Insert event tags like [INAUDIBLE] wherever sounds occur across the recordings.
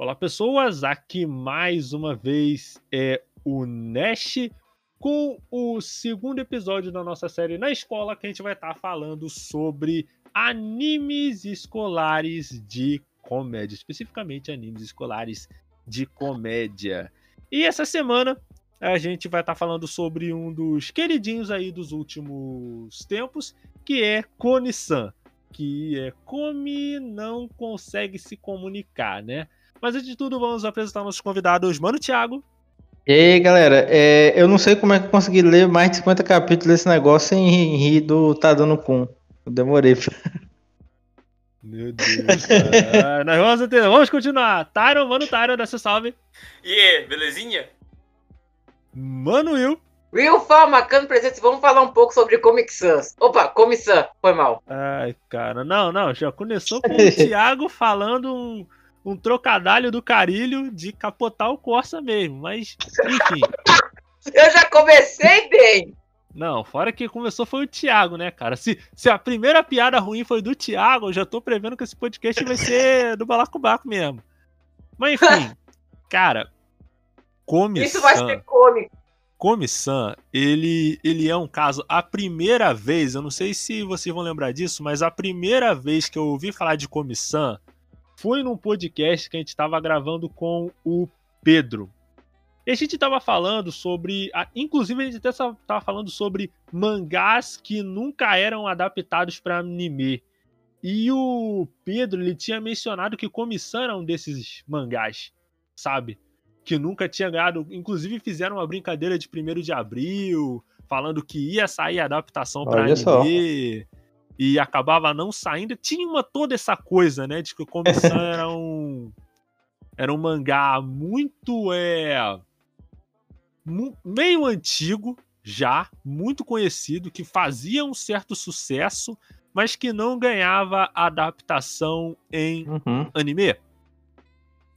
Olá, pessoas. Aqui mais uma vez é o Nash com o segundo episódio da nossa série na escola, que a gente vai estar falando sobre animes escolares de comédia, especificamente animes escolares de comédia. E essa semana a gente vai estar falando sobre um dos queridinhos aí dos últimos tempos, que é Koni-san, que é Come não consegue se comunicar, né? Mas antes de tudo, vamos apresentar nossos convidados, Mano Thiago. E aí, galera, é, eu não sei como é que eu consegui ler mais de 50 capítulos desse negócio sem rir do Tá Dando Com. Eu demorei. [LAUGHS] Meu Deus, cara. [LAUGHS] Nós vamos, ter, vamos continuar. Tyron, mano Tyron, dá seu salve. E aí, belezinha? Mano Will. Will Falmacano presente, vamos falar um pouco sobre Comic Sans. Opa, Comic Sans, foi mal. Ai, cara, não, não, já começou com o [LAUGHS] Thiago falando um um trocadilho do carilho de capotar o Corsa mesmo, mas enfim. Eu já comecei bem! Não, fora que começou foi o Thiago, né, cara? Se, se a primeira piada ruim foi do Thiago, eu já tô prevendo que esse podcast vai ser do Balacobaco mesmo. Mas enfim, [LAUGHS] cara, Come Isso vai ser cômico. Come-san, ele, ele é um caso. A primeira vez, eu não sei se vocês vão lembrar disso, mas a primeira vez que eu ouvi falar de Come-san foi num podcast que a gente estava gravando com o Pedro. E a gente estava falando sobre. Inclusive, a gente até estava falando sobre mangás que nunca eram adaptados para anime. E o Pedro ele tinha mencionado que Comissão era um desses mangás, sabe? Que nunca tinha ganhado. Inclusive, fizeram uma brincadeira de 1 de abril, falando que ia sair a adaptação para anime. Só e acabava não saindo. Tinha uma, toda essa coisa, né? De que o Comissão [LAUGHS] era um. Era um mangá muito. É, meio antigo já, muito conhecido, que fazia um certo sucesso, mas que não ganhava adaptação em uhum. anime.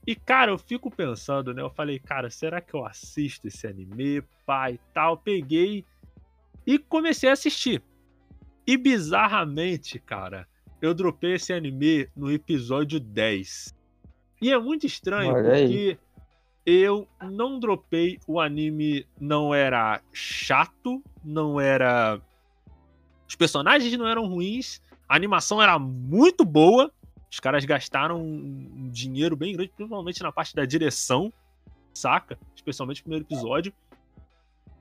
E, cara, eu fico pensando, né? Eu falei, cara, será que eu assisto esse anime, pai, tal? Peguei e comecei a assistir. E bizarramente, cara, eu dropei esse anime no episódio 10. E é muito estranho porque eu não dropei o anime, não era chato, não era. Os personagens não eram ruins, a animação era muito boa. Os caras gastaram um dinheiro bem grande, principalmente na parte da direção, saca? Especialmente no primeiro episódio.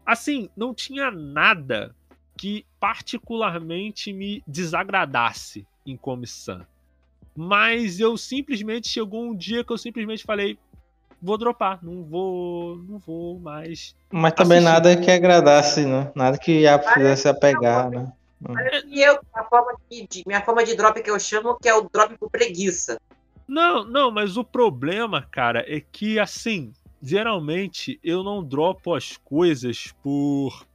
Assim, não tinha nada que particularmente me desagradasse em comissão. Mas eu simplesmente chegou um dia que eu simplesmente falei, vou dropar, não vou, não vou mais. Mas também assistir. nada que agradasse, né? Nada que ia fizesse apegar, né? E eu, a forma de, minha forma de drop que eu chamo que é o drop por preguiça. Não, não, mas o problema, cara, é que assim, geralmente eu não dropo as coisas por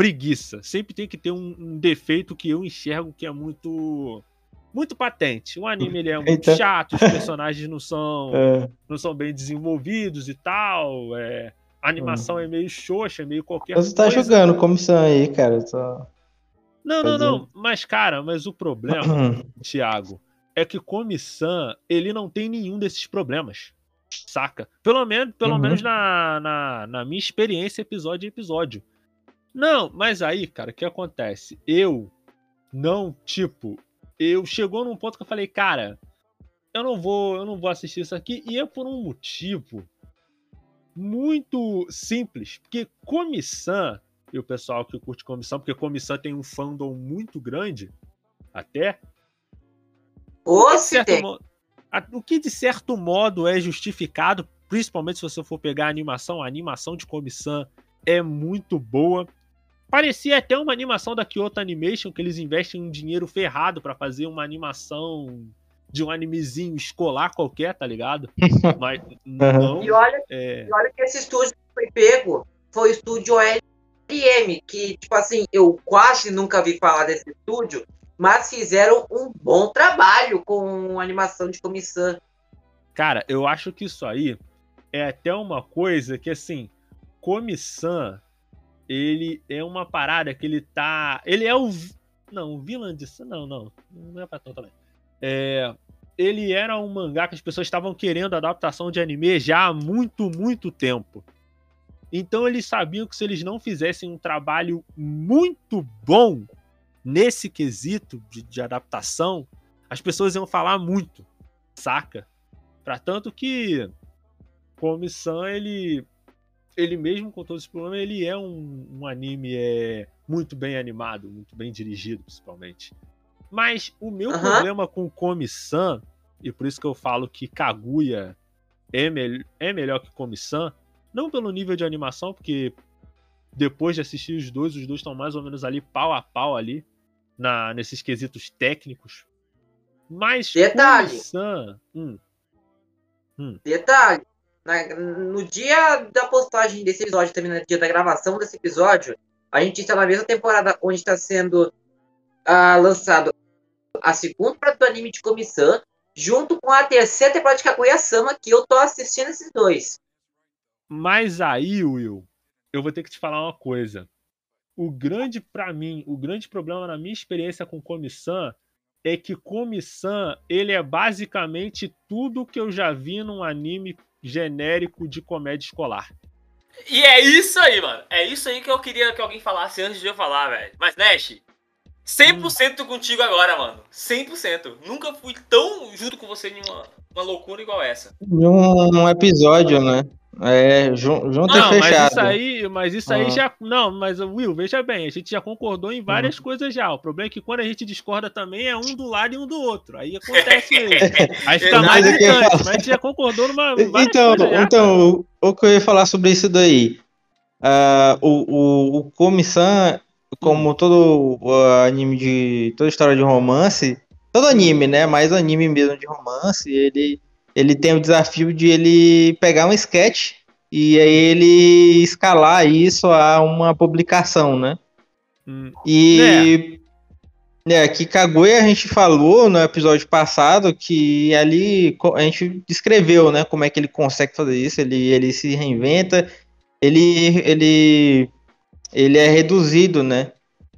preguiça. Sempre tem que ter um, um, defeito que eu enxergo que é muito muito patente. O anime ele é muito chato, os personagens não são [LAUGHS] é. não são bem desenvolvidos e tal. É, a animação hum. é meio xoxa, é meio qualquer Você tá jogando comissão aí, cara. Só... Não, não, não. Mas, cara, mas o problema, [CLEARS THROAT] Thiago, é que comissão ele não tem nenhum desses problemas. Saca? Pelo menos, pelo uhum. menos na, na, na minha experiência, episódio a episódio. Não, mas aí, cara, o que acontece? Eu não, tipo, eu chegou num ponto que eu falei, cara, eu não vou, eu não vou assistir isso aqui e é por um motivo muito simples, porque comissão e o pessoal que curte comissão, porque comissão tem um fandom muito grande, até. O, certo modo, o que de certo modo é justificado, principalmente se você for pegar a animação, a animação de comissão é muito boa. Parecia até uma animação da Kyoto Animation, que eles investem um dinheiro ferrado para fazer uma animação de um animezinho escolar qualquer, tá ligado? [LAUGHS] Mas não. E olha, é... e olha que esse estúdio foi pego foi o estúdio OLM, que, tipo assim, eu quase nunca vi falar desse estúdio, mas fizeram um bom trabalho com animação de comissão. Cara, eu acho que isso aí é até uma coisa que, assim, comissão ele é uma parada que ele tá. Ele é o. Não, o vilã disso. Não, não. Não é pra tão também. É, ele era um mangá que as pessoas estavam querendo adaptação de anime já há muito, muito tempo. Então eles sabiam que se eles não fizessem um trabalho muito bom nesse quesito de, de adaptação, as pessoas iam falar muito, saca? Para tanto que Comissão ele ele mesmo com todos os problemas, ele é um, um anime é, muito bem animado, muito bem dirigido, principalmente. Mas o meu problema com Komi-san, e por isso que eu falo que Kaguya é, me é melhor que Komi-san, não pelo nível de animação, porque depois de assistir os dois, os dois estão mais ou menos ali pau a pau ali, na, nesses quesitos técnicos. Mas Detalhe. Komi-san... Hum, hum. Detalhe. Na, no dia da postagem desse episódio, também no dia da gravação desse episódio, a gente está na mesma temporada onde está sendo uh, lançado a segunda temporada do anime de comissão, junto com a terceira temporada de Kaguya-sama, que eu tô assistindo esses dois. Mas aí, Will, eu vou ter que te falar uma coisa. O grande, para mim, o grande problema na minha experiência com comissão é que comissão ele é basicamente tudo que eu já vi num anime genérico de comédia escolar. E é isso aí, mano. É isso aí que eu queria que alguém falasse antes de eu falar, velho. Mas, Nash, 100% hum. contigo agora, mano. 100%. Nunca fui tão junto com você em uma, uma loucura igual essa. Um episódio, né? É, junto não, e fechado. Mas isso aí, mas isso aí ah. já. Não, mas Will, veja bem, a gente já concordou em várias uhum. coisas já. O problema é que quando a gente discorda também é um do lado e um do outro. Aí [LAUGHS] acontece isso. Aí fica mais irritante, mas a gente já concordou numa. Então, então o que eu ia falar sobre isso daí. Uh, o, o, o Komi-san, como hum. todo uh, anime de. toda história de romance, todo anime, né? Mais anime mesmo de romance, ele ele tem o desafio de ele pegar um sketch e aí ele escalar isso a uma publicação, né? Hum. E é. é, que Kaguya a gente falou no episódio passado que ali a gente descreveu, né, como é que ele consegue fazer isso, ele, ele se reinventa, ele, ele, ele é reduzido, né?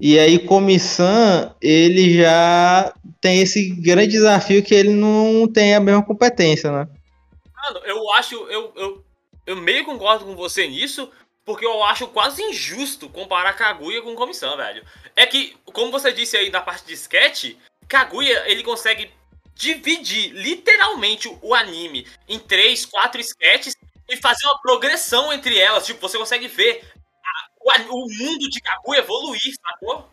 E aí, Comissão, ele já tem esse grande desafio que ele não tem a mesma competência, né? Mano, eu acho, eu, eu, eu meio concordo com você nisso, porque eu acho quase injusto comparar Kaguya com Comissão, velho. É que, como você disse aí na parte de sketch, Kaguya, ele consegue dividir literalmente o anime em três, quatro sketches e fazer uma progressão entre elas. Tipo, você consegue ver o, mundo de Kaguya evoluir, sacou?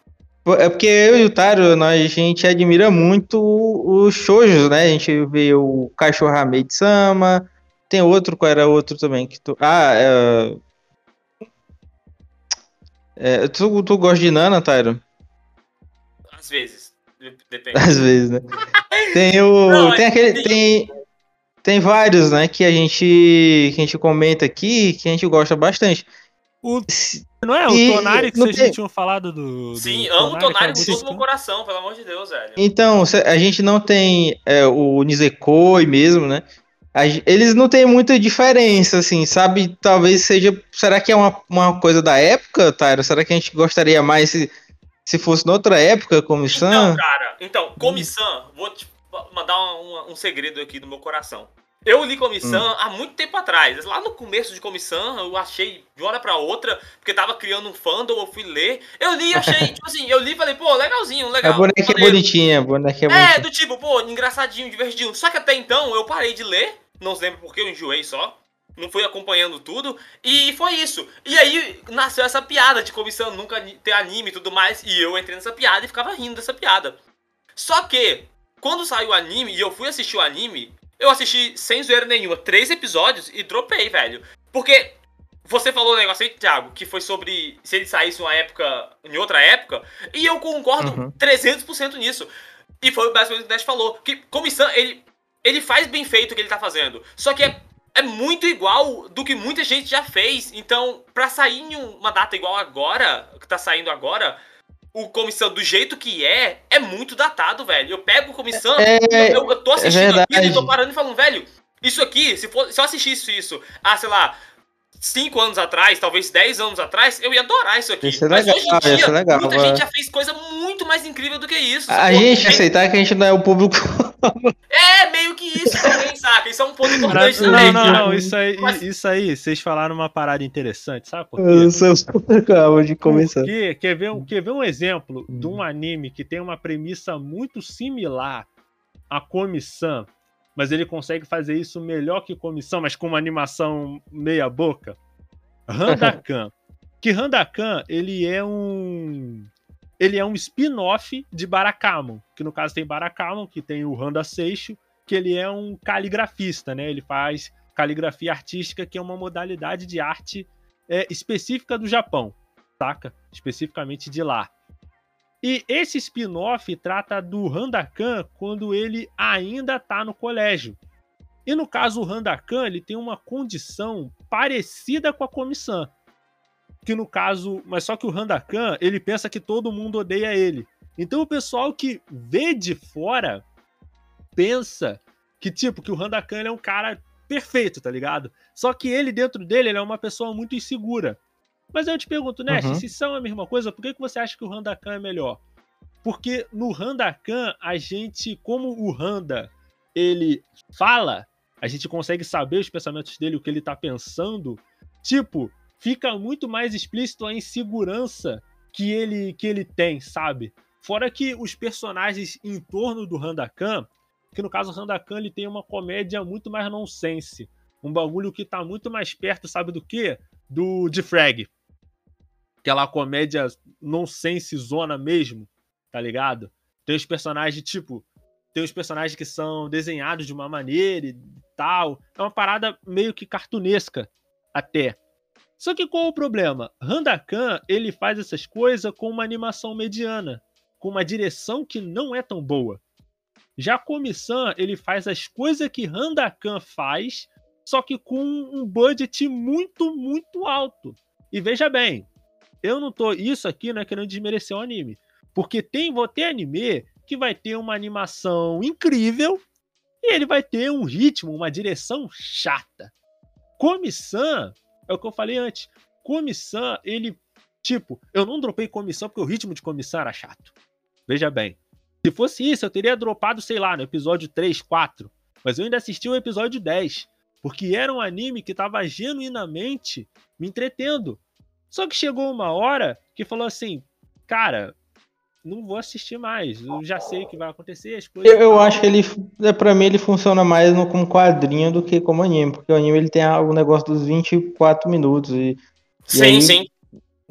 É porque eu e o Taro, nós, a gente admira muito os shoujos, né? A gente vê o Cachorro Hamei Sama, tem outro, qual era outro também? que tu... Ah, é... é... tu, tu gosta de Nana, Tyro? Às vezes. Depende. Às vezes, né? [LAUGHS] Tem o. Não, tem aquele. Tem, tem vários, né? Que a gente. Que a gente comenta aqui, que a gente gosta bastante. O, não é? O e, Tonari que vocês tem... tinham falado do. Sim, do amo o Tonari com todo o meu coração, pelo amor de Deus, velho. Então, a gente não tem é, o Nisekoi mesmo, né? Eles não têm muita diferença, assim, sabe? Talvez seja. Será que é uma, uma coisa da época, Tyra? Será que a gente gostaria mais se, se fosse noutra época, comissão? Então, cara, então, comissão, vou te mandar um, um segredo aqui do meu coração. Eu li comissão hum. há muito tempo atrás. Lá no começo de comissão, eu achei de uma hora pra outra, porque tava criando um fandom, eu fui ler. Eu li e achei, [LAUGHS] tipo assim, eu li e falei, pô, legalzinho, legal. A boneca é bonitinha, a boneca é, é bonitinha. É, do tipo, pô, engraçadinho, divertidinho. Só que até então eu parei de ler, não se lembro porque eu enjoei só. Não fui acompanhando tudo. E foi isso. E aí nasceu essa piada de comissão nunca ter anime e tudo mais. E eu entrei nessa piada e ficava rindo dessa piada. Só que, quando saiu o anime e eu fui assistir o anime, eu assisti sem zoeira nenhuma três episódios e dropei, velho. Porque você falou um negócio aí, Thiago, que foi sobre se ele saísse uma época, em outra época, e eu concordo uhum. 300% nisso. E foi basicamente o que o Dash falou, que comissão, ele, ele faz bem feito o que ele tá fazendo. Só que é, é muito igual do que muita gente já fez. Então, pra sair em uma data igual agora, que tá saindo agora, o comissão do jeito que é, é muito datado, velho. Eu pego o comissão, é, eu, eu, tô assistindo é aqui e tô parando e falando, velho, isso aqui, se, for, se eu assistisse isso, ah, sei lá, 5 anos atrás, talvez 10 anos atrás, eu ia adorar isso aqui. Isso é legal, Mas hoje em dia, isso é legal, muita gente já fez coisa muito mais incrível do que isso. A gente É- aceitar que a gente não é o público. [LAUGHS] É meio que isso também, saca? Isso é um ponto importante Não, também. não, não. Isso aí, Mas- isso aí, vocês falaram uma parada interessante, sabe por quê? Eu sou acabo de começar. Porque, quer ver, um- quer ver um exemplo de um anime que tem uma premissa muito similar a Comissão, mas ele consegue fazer isso melhor que Comissão, mas com uma animação meia boca? Randakan. [LAUGHS] que Randakan, ele é um ele é um spin-off de Barakamon, que no caso tem Barakamon, que tem o Randa Seixo, que ele é um caligrafista, né? Ele faz caligrafia artística, que é uma modalidade de arte é, específica do Japão, saca? Especificamente de lá. E esse spin-off trata do Randakan quando ele ainda tá no colégio. E no caso, o Randakan, ele tem uma condição parecida com a comissão. Que no caso, mas só que o Randakan, ele pensa que todo mundo odeia ele. Então o pessoal que vê de fora pensa que tipo que o Randakan é um cara perfeito, tá ligado? Só que ele dentro dele ele é uma pessoa muito insegura. Mas eu te pergunto, Nest, Uhum. se são a mesma coisa, por que, que você acha que o Randakan é melhor? Porque no Randakan, a gente, como o Randa, ele fala, a gente consegue saber os pensamentos dele, o que ele tá pensando. Tipo, fica muito mais explícito a insegurança que ele, que ele tem, sabe? Fora que os personagens em torno do Randakan, que no caso o Randakan ele tem uma comédia muito mais nonsense. Um bagulho que tá muito mais perto, sabe do que? Do de Frag. Aquela comédia nonsense zona mesmo, tá ligado? Tem os personagens, tipo, tem os personagens que são desenhados de uma maneira e tal. É uma parada meio que cartunesca, até. Só que qual o problema? Randakan, ele faz essas coisas com uma animação mediana, com uma direção que não é tão boa. Já Komi-san, ele faz as coisas que Randakan faz, só que com um budget muito, muito alto. E veja bem, eu não tô. Isso aqui não é querendo desmerecer o anime. Porque tem, vou ter anime que vai ter uma animação incrível e ele vai ter um ritmo, uma direção chata. Komi-san, é o que eu falei antes. Komi-san, ele. Tipo, eu não dropei Komi-san porque o ritmo de Komi-san era chato. Veja bem. Se fosse isso, eu teria dropado, sei lá, no episódio 3, 4. Mas eu ainda assisti o episódio 10. Porque era um anime que tava genuinamente me entretendo. Só que chegou uma hora que falou assim: Cara, não vou assistir mais. Eu já sei o que vai acontecer, as coisas. Eu, eu acho que ele, é, pra mim, ele funciona mais no, como quadrinho do que como anime, porque o anime ele tem o negócio dos 24 minutos e Sim, aí- sim.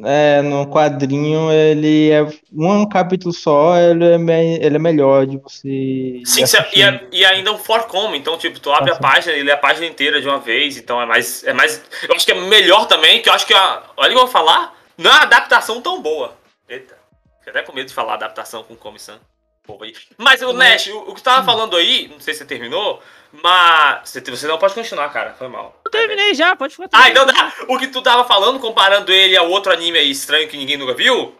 É, no quadrinho ele é um capítulo só, ele é, me- ele é melhor de você. Sim, e, é, e ainda um forcom, então, tipo, tu abre a Nossa. página, ele lê a página inteira de uma vez, então é mais. É mais. Eu acho que é melhor também, que eu acho que a. Olha o que eu vou falar, não é uma adaptação tão boa. Eita. Fiquei até com medo de falar adaptação com comissão. Povo aí. Mas o Nash, o, o que tu tava falando aí, não sei se você terminou, mas. Você, você não pode continuar, cara. Foi mal. Eu terminei já, pode ficar Ah, então dá. O que tu tava falando, comparando ele a outro anime aí estranho que ninguém nunca viu.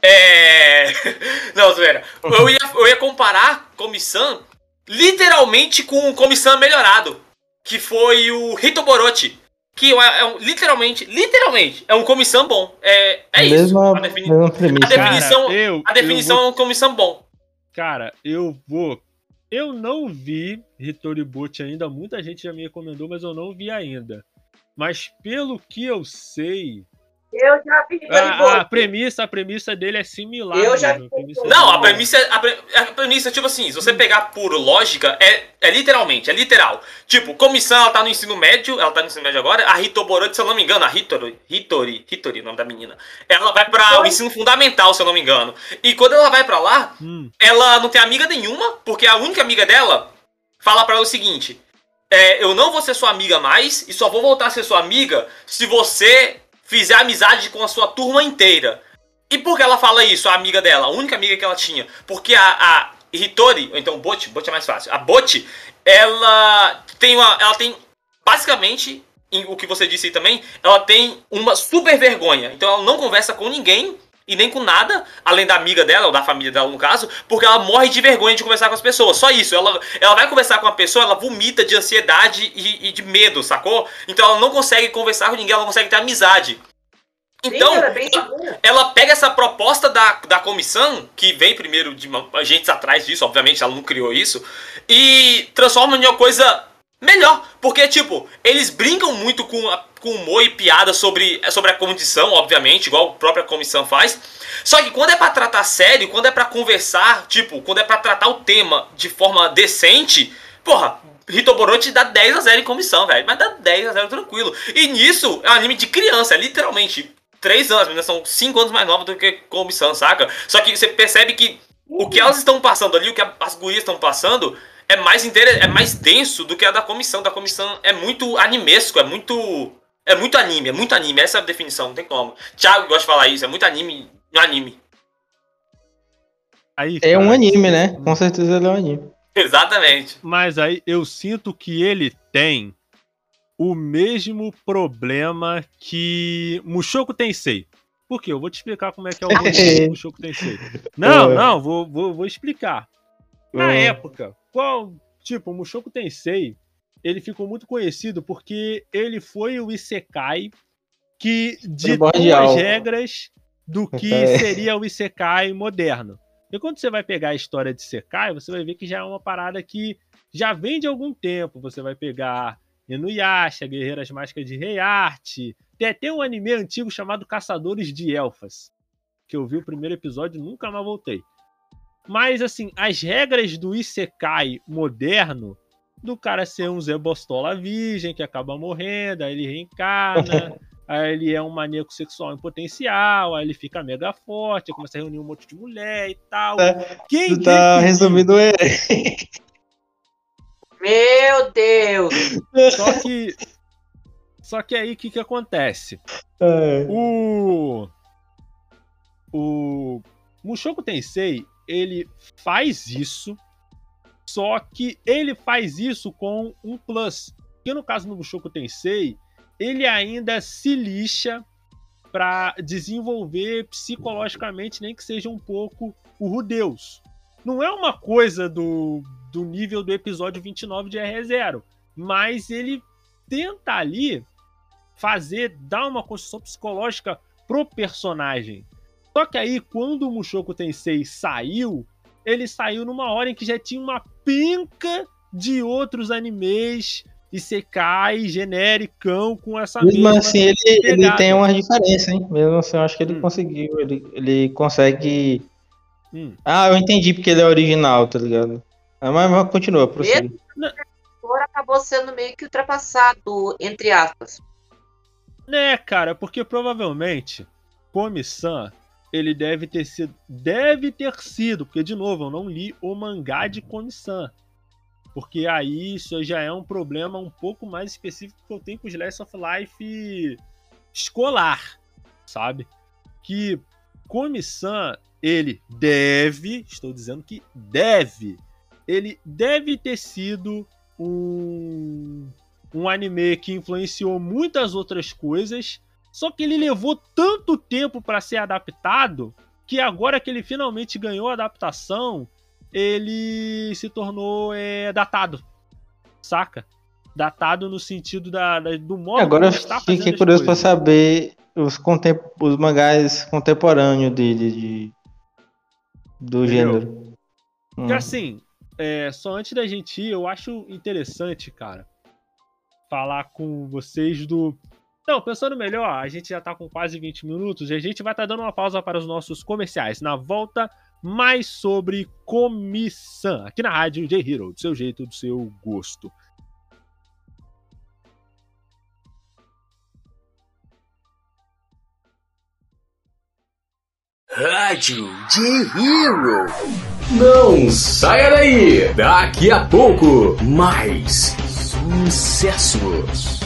É. [LAUGHS] Não, zoeira. Eu ia, eu ia comparar Comissão literalmente com o Comissão melhorado. Que foi o Hitoborochi. Que é, é um, literalmente, literalmente, é um Comissão bom. É, é isso. mesma, A, defini- a definição- eu, a definição eu vou- é um Comissão bom. Cara, eu vou. Eu não vi Hitoribuchi ainda. Muita gente já me recomendou, mas eu não vi ainda. Mas pelo que eu sei, Eu já vi a, a premissa, a premissa dele é similar. Eu já mesmo, premissa Não, a dele- premissa, a, pre- a premissa, tipo assim, se você pegar por lógica, é, é literalmente, é literal. Tipo, comissão, ela tá no ensino médio, ela tá no ensino médio agora, a Hitoborochi, se eu não me engano, a Hitori, Hitori, Hitori, o nome da menina, ela vai pra o ensino fundamental, se eu não me engano. E quando ela vai pra lá, Hum, ela não tem amiga nenhuma, porque a única amiga dela fala pra ela o seguinte: é, eu não vou ser sua amiga mais e só vou voltar a ser sua amiga se você fizer amizade com a sua turma inteira. E por que ela fala isso, a amiga dela, a única amiga que ela tinha? Porque a, a Hitori, ou então Bot, Bot é mais fácil. A Bot, ela tem uma, ela tem basicamente o que você disse também, ela tem uma super vergonha. Então ela não conversa com ninguém e nem com nada, além da amiga dela, ou da família dela no caso, porque ela morre de vergonha de conversar com as pessoas. Só isso. Ela, ela vai conversar com uma pessoa, ela vomita de ansiedade e, e de medo, sacou? Então ela não consegue conversar com ninguém, ela não consegue ter amizade. Então, ela, ela, pega essa proposta da, da comissão, que vem primeiro de agentes atrás disso, obviamente, ela não criou isso, e transforma em uma coisa melhor. Porque, tipo, eles brincam muito com, a, com humor e piada sobre, sobre a condição, obviamente, igual a própria comissão faz. Só que quando é para tratar sério, quando é para conversar, tipo, quando é para tratar o tema de forma decente, porra, Rito Boruto dá 10 a 0 em comissão, velho. Mas dá 10 a 0 tranquilo. E nisso é um anime de criança, é literalmente 3 anos, as meninas são 5 anos mais novas do que comissão, saca? Só que você percebe que o que elas estão passando ali, o que as gurias estão passando, é mais inter... é mais denso do que a da comissão. Da comissão é muito animesco, é muito. É muito anime, é muito anime, essa é a definição, não tem como. Thiago gosta de falar isso, é muito anime no anime. Aí, é um anime, né? Com certeza ele é um anime. Exatamente. Mas aí eu sinto que ele tem o mesmo problema que Mushoku Tensei. Por quê? Eu vou te explicar como é que é o [LAUGHS] Mushoku Tensei. Não, não, vou, vou, vou explicar. Na época, qual, tipo, o Mushoku Tensei, ele ficou muito conhecido porque ele foi o Isekai que ditou as regras do que [LAUGHS] é. seria o Isekai moderno. E quando você vai pegar a história de Isekai, você vai ver que já é uma parada que já vem de algum tempo. Você vai pegar Inuyasha, Guerreiras Mágicas de Rei Arte. Tem até um anime antigo chamado Caçadores de Elfas, que eu vi o primeiro episódio e nunca mais voltei. Mas, assim, as regras do Isekai moderno, do cara ser um Zé Bostola virgem que acaba morrendo, aí ele reencarna, [LAUGHS] aí ele é um maníaco sexual em potencial, aí ele fica mega forte, aí começa a reunir um monte de mulher e tal. É, Quem tu tá resumindo ele. Meu Deus! Só que. Só que aí o que, que acontece? É. O. O. Mushoku Tensei, ele faz isso, só que ele faz isso com um plus. Que no caso do Mushoku Tensei, ele ainda se lixa para desenvolver psicologicamente, nem que seja um pouco o Rudeus. Não é uma coisa do, do nível do episódio 29 de R0, mas ele tenta ali fazer, dar uma construção psicológica pro personagem. Só que aí, quando o Mushoku Tensei saiu, ele saiu numa hora em que já tinha uma penca de outros animes e secai genericão com essa Mesmo mesma assim, ele, ele tem uma diferença, hein? Mesmo assim, eu acho que ele hum. conseguiu, ele, ele consegue Hum. Ah, eu entendi porque ele é original, tá ligado? Ah, mas, mas continua, prossiga. O acabou sendo meio que ultrapassado, entre aspas. Né, cara, porque provavelmente Komi-san, ele deve ter sido. Deve ter sido, porque de novo, eu não li o mangá de Komi-san. Porque aí isso já é um problema um pouco mais específico que eu tenho com o Slice of Life escolar, sabe? Que Komi-san, ele deve, estou dizendo que deve, ele deve ter sido um, um anime que influenciou muitas outras coisas, só que ele levou tanto tempo para ser adaptado que agora que ele finalmente ganhou a adaptação, ele se tornou é, datado, saca? Datado no sentido da, da do modo agora que está Fiquei curioso para saber os, contem os mangás contemporâneos dele, de, do Entendeu? gênero. Porque hum. assim, é, só antes da gente ir, eu acho interessante, cara, falar com vocês do. Não, pensando melhor, a gente já tá com quase 20 minutos e a gente vai estar tá dando uma pausa para os nossos comerciais. Na volta, mais sobre comissão. Aqui na rádio J-Hero, do seu jeito, do seu gosto. Rádio de Hero. Não saia daí! Daqui a pouco, mais sucessos.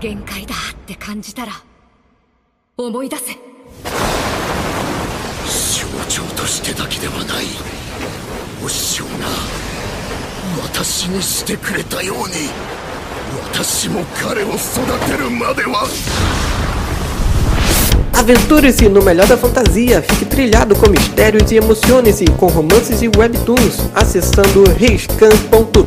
限界だって感じたら思い出せ象徴としてだけではないお師匠が私にしてくれたように私も彼を育てるまでは Aventure-se no melhor da fantasia, fique trilhado com mistérios e emocione-se com romances e webtoons acessando riscan.top.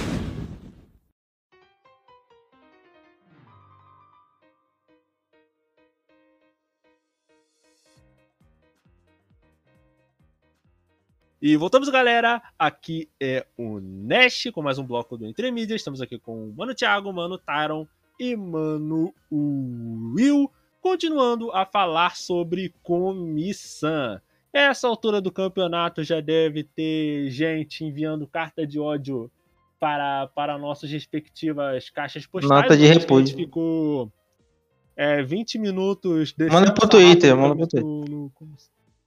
E voltamos, galera. Aqui é o Nash com mais um bloco do Entre Mídia. Estamos aqui com o Mano Thiago, Mano Tyron e Mano Will, continuando a falar sobre comissão. Essa altura do campeonato já deve ter gente enviando carta de ódio para, para nossas respectivas caixas postais. Nota de repúdio. ficou é, 20 minutos... Manda pro Twitter, manda pro Twitter.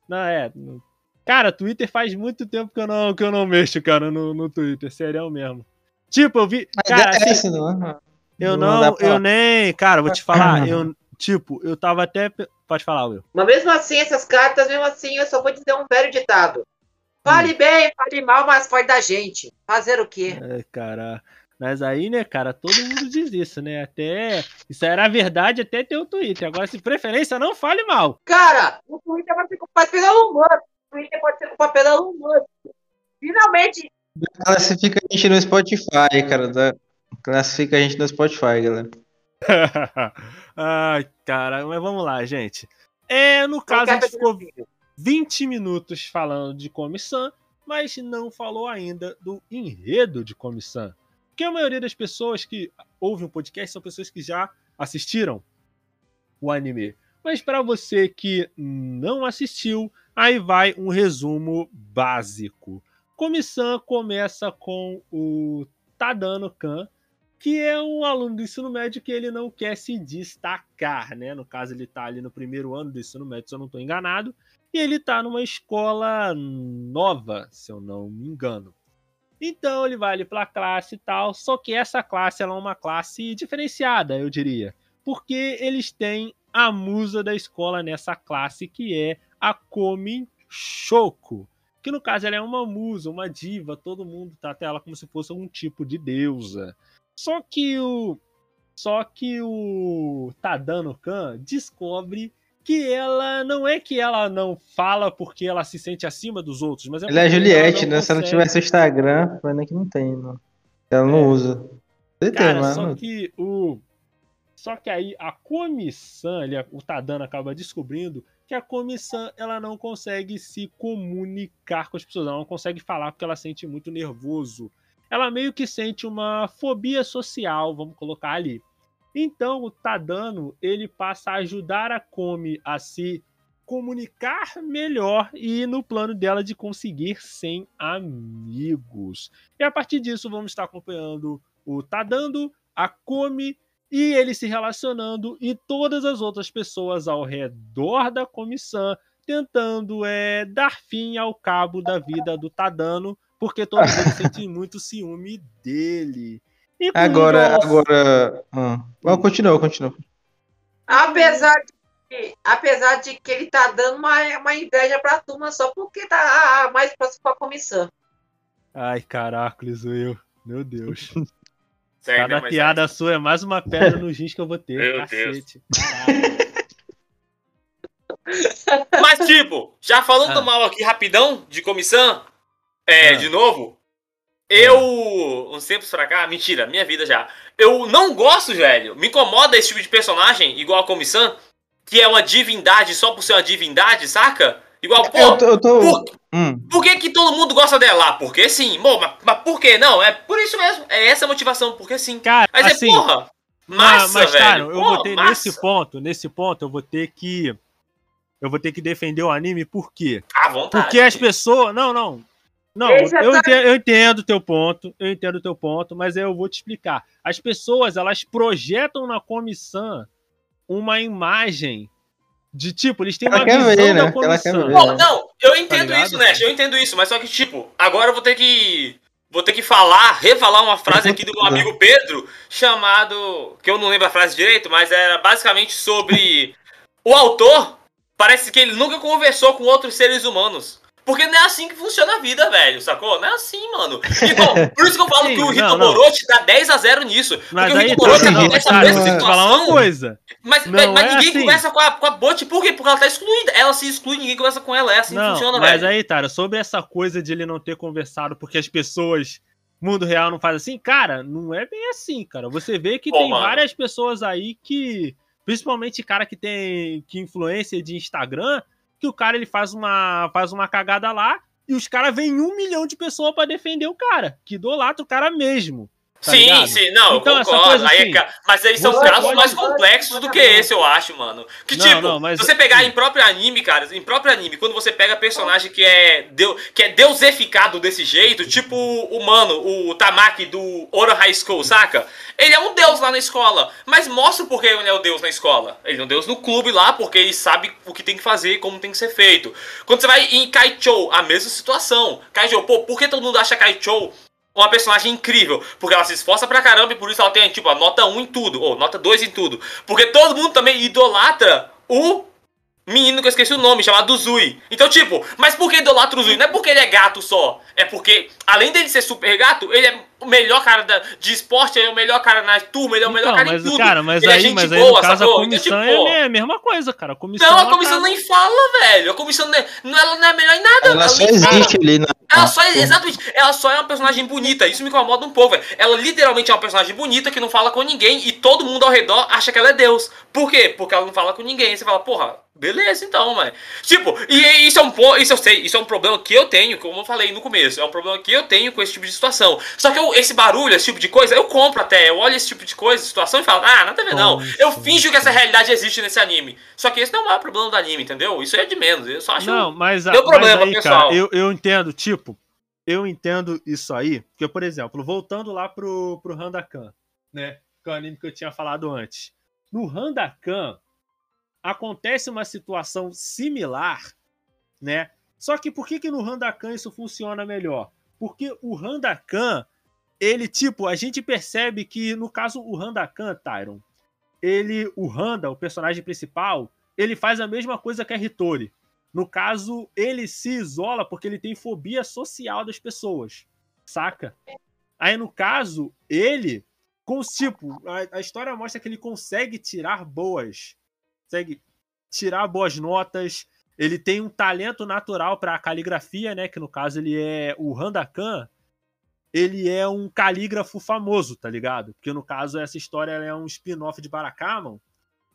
Não, é... No, Cara, Twitter faz muito tempo que eu não, que eu não mexo, cara, no, no Twitter, sério mesmo. Tipo, eu vi. Cara, assim, não, eu não, não eu nem. Cara, vou te [LAUGHS] falar, eu. Tipo, eu tava até. Pode falar, Will. Mas mesmo assim, essas cartas, mesmo assim, eu só vou dizer um velho ditado. Fale hum. bem, fale mal, mas pode da gente. Fazer o quê? É, cara. Mas aí, né, cara, todo mundo diz isso, né? Até. Isso era verdade até ter o Twitter. Agora, se preferência, não fale mal. Cara, o Twitter vai ficar pelo humano. Twitter pode ser com o papel da Elon Finalmente. Classifica a gente no Spotify, cara. Da... Classifica a gente no Spotify, galera. [LAUGHS] Ai, cara, mas vamos lá, gente. É, no caso, a gente ficou 20 minutos falando de comissão, mas não falou ainda do enredo de comissão. Porque a maioria das pessoas que ouvem o podcast são pessoas que já assistiram o anime. Mas para você que não assistiu, aí vai um resumo básico. Comissão começa com o Tadano Kan, que é um aluno do ensino médio que ele não quer se destacar, né? No caso, ele está ali no primeiro ano do ensino médio, se eu não estou enganado, e ele está numa escola nova, se eu não me engano. Então ele vai ali para a classe e tal, só que essa classe é uma classe diferenciada, eu diria, porque eles têm a musa da escola nessa classe, que é a Komi Shoko. Que no caso ela é uma musa, uma diva, todo mundo trata ela como se fosse um tipo de deusa. Só que o. Só que o Tadano Kan descobre que ela não é que ela não fala porque ela se sente acima dos outros, mas é ela é Juliette, né? Consegue. Se ela tivesse Instagram, mas nem que não tem, não. Ela não é. usa. Cara, tem, só que o só que aí a comissão, ele, o Tadano acaba descobrindo que a comissão ela não consegue se comunicar com as pessoas, ela não consegue falar porque ela sente muito nervoso. Ela meio que sente uma fobia social, vamos colocar ali. Então o Tadano ele passa a ajudar a Komi a se comunicar melhor e no plano dela de conseguir 100 amigos. E a partir disso vamos estar acompanhando o Tadano, a Komi e ele se relacionando e todas as outras pessoas ao redor da comissão tentando é, dar fim ao cabo da vida do Tadano, porque todos eles [LAUGHS] sentem muito ciúme dele. agora, nosso... agora. Hum. continua, continua. Apesar de, apesar de que ele tá dando uma, uma inveja pra turma só porque tá mais próximo com a comissão. Ai, caracoles, eu. Meu Deus. [LAUGHS] Cada piada é... sua é mais uma pedra no giz que eu vou ter. [LAUGHS] Meu Cacete. Mas, tipo, já falando ah. mal aqui rapidão de comissão, é, ah. de novo, Eu, uns tempos pra cá, mentira, minha vida já. Eu não gosto, velho. Me incomoda esse tipo de personagem, igual a Comissão, que é uma divindade só por ser uma divindade, saca? Igual, pô, Eu tô- eu tô- por, Hum. por que, que todo mundo gosta dela? Ah, Porque sim. Bom, mas, mas por que não? É por isso mesmo. É essa a motivação, porque sim. Cara, Mas assim, é porra. Mas, Massa, mas, velho. cara, eu Porra, vou ter massa. nesse ponto, nesse ponto, eu vou ter que. Eu vou ter que defender o anime, por quê? À vontade. Porque as pessoas. Não, não. Não, eu entendo, eu entendo o teu ponto, eu entendo o teu ponto, mas eu vou te explicar. As pessoas, elas projetam na comissão uma imagem de tipo, eles têm Ela uma quer visão ver, da né? Ela quer comissão. ver. Pô, não, eu entendo ligado? isso, Nash, eu entendo isso, mas só que, tipo, agora eu vou ter que. Vou ter que falar, refalar uma frase aqui do meu amigo Pedro, chamado. que eu não lembro a frase direito, mas era basicamente sobre. O autor parece que ele nunca conversou com outros seres humanos. Porque não é assim que funciona a vida, velho, sacou? Não é assim, mano. Então, [LAUGHS] por isso que eu falo Sim, que o Rito não, não. Morote dá 10 a 0 nisso. Mas porque o aí, Rito não, não, acontece mas, a mesma te falar uma situação. coisa. Mas, Não mas, mas é ninguém assim. conversa com a, com a Bot, por quê? Porque ela tá excluída. Ela se exclui, ninguém conversa com ela. É assim que não, funciona, mas velho. aí, cara, sobre essa coisa de ele não ter conversado porque as pessoas, mundo real não faz assim, cara, não é bem assim, cara. Você vê que Pô, tem mano. várias pessoas aí que, principalmente cara que tem que influência de Instagram, que o cara ele faz uma faz uma cagada lá e os caras vêm um milhão de pessoas pra defender o cara, que idolatra o cara mesmo. Tá sim, ligado? sim, não, Então, eu concordo. coisa Aí é assim, mas aí são casos mais complexos do que esse, eu acho, mano. Que Não, tipo, não, mas- se você pegar em próprio anime, cara, em próprio anime, quando você pega personagem que é, deu, que é deusificado desse jeito, tipo o mano, o Tamaki do Oro High School, saca? Ele é um deus lá na escola, mas mostra por que ele é o deus na escola. Ele é um deus no clube lá, porque ele sabe o que tem que fazer e como tem que ser feito. Quando você vai em Kaichou, a mesma situação. Kaichou, pô, por que todo mundo acha Kaichou uma personagem incrível? Porque ela se esforça pra caramba e por isso ela tem, tipo, a nota 1 em tudo, ou nota 2 em tudo. Porque todo mundo também idolatra o menino que eu esqueci o nome, chamado Zui. Então, tipo, mas por que idolatra o Zui? Não é porque ele é gato só. É porque, além dele ser super gato, ele é o melhor cara da- de esporte, ele é o melhor cara na turma, ele é o melhor Então, cara mas, em tudo. cara, mas ele é aí, gente mas aí boa, no caso sacou? a Então, comissão tipo, é a mesma coisa, cara. A comissão Não, a ela comissão nem fala, velho. A comissão nem, não, ela não é melhor em nada. Ela só nem fala. existe ali na. Ela só, exatamente, ela só é uma personagem bonita, isso me incomoda um pouco, velho. Ela literalmente é uma personagem bonita que não fala com ninguém e todo mundo ao redor acha que ela é Deus. Por quê? Porque ela não fala com ninguém. Aí você fala, porra, beleza então, mano. Tipo, e isso é um isso eu sei, isso é um problema que eu tenho, como eu falei no começo, é um problema que eu tenho com esse tipo de situação. Só que eu- esse barulho, esse tipo de coisa, eu compro até, eu olho esse tipo de coisa, situação e falo, ah, nada a ver não. Eu finjo que essa realidade existe nesse anime. Só que esse não é o maior problema do anime, entendeu? Isso é de menos, eu só acho Não, mas, a- Deu problema, mas aí, pessoal. cara, eu, eu entendo, tipo, eu entendo isso aí, porque, por exemplo, voltando lá pro, pro Handakan, né? Que é o anime que eu tinha falado antes. No Handakan, acontece uma situação similar, né? Só que por que, que no Handakan isso funciona melhor? Porque o Handakan, ele, tipo, a gente percebe que, no caso, o Handakan, Tyron, ele, o Handa, o personagem principal, ele faz a mesma coisa que a Hitori. No caso, ele se isola porque ele tem fobia social das pessoas, saca? Aí, no caso, ele, com tipo, a, a história mostra que ele consegue tirar boas, consegue tirar boas notas, ele tem um talento natural para caligrafia, né? Que no caso ele é o Handakan, ele é um calígrafo famoso, tá ligado? Porque no caso essa história é um spin-off de Barakamon.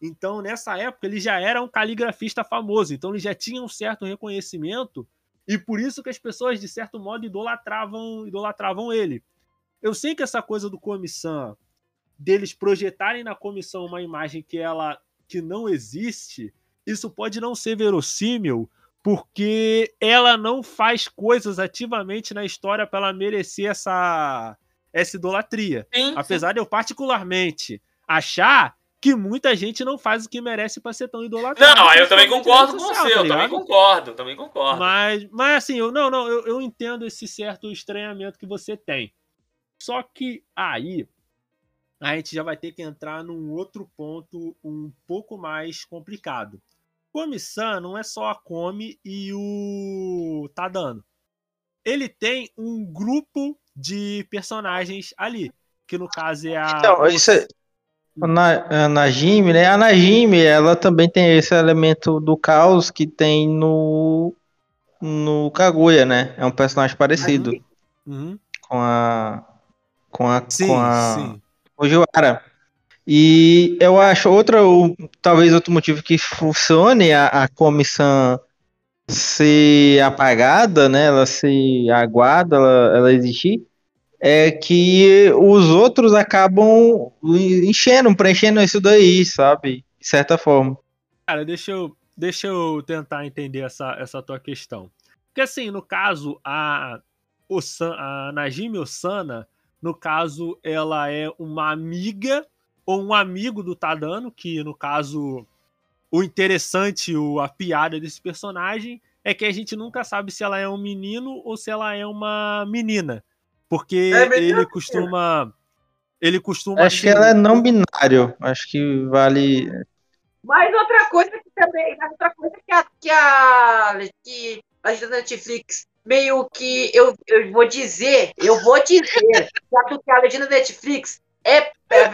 Então, nessa época, ele já era um caligrafista famoso, então ele já tinha um certo reconhecimento, e por isso que as pessoas, de certo modo, idolatravam, idolatravam ele. Eu sei que essa coisa do comissão, deles projetarem na comissão uma imagem que ela que não existe, isso pode não ser verossímil, porque ela não faz coisas ativamente na história para ela merecer essa, essa idolatria. Sim, Apesar de eu particularmente achar que muita gente não faz o que merece para ser tão idolatrado. Não, eu também concordo com você, eu tá também concordo, também concordo. Mas, mas assim, eu não, não, eu, eu entendo esse certo estranhamento que você tem. Só que aí a gente já vai ter que entrar num outro ponto um pouco mais complicado. Comissão não é só a Come e o Tadano. Ele tem um grupo de personagens ali, que no caso é a Então, isso é. A Na- a Najime, né? A Najime, ela também tem esse elemento do caos que tem no no Kaguya, né? É um personagem parecido Uhum. com a. Com a. Sim, com a sim. Fujiwara. E eu acho outra, ou, talvez outro motivo que funcione a, a comissão ser apagada, né? Ela ser aguada, ela, ela existir, é que os outros acabam enchendo, preenchendo isso daí, sabe? De certa forma. Cara, deixa eu, deixa eu tentar entender essa, essa tua questão. Porque assim, no caso, a, Osan, a Najimi Osana, no caso, ela é uma amiga ou um amigo do Tadano, que no caso, o interessante, o, a piada desse personagem é que a gente nunca sabe se ela é um menino ou se ela é uma menina. Porque é ele costuma. Ele costuma. Acho que ela é não binário. Acho que vale. Mas outra coisa que também. Outra coisa que a, que a, que a Netflix meio que. Eu, eu vou dizer, eu vou dizer, que a legenda Netflix é. É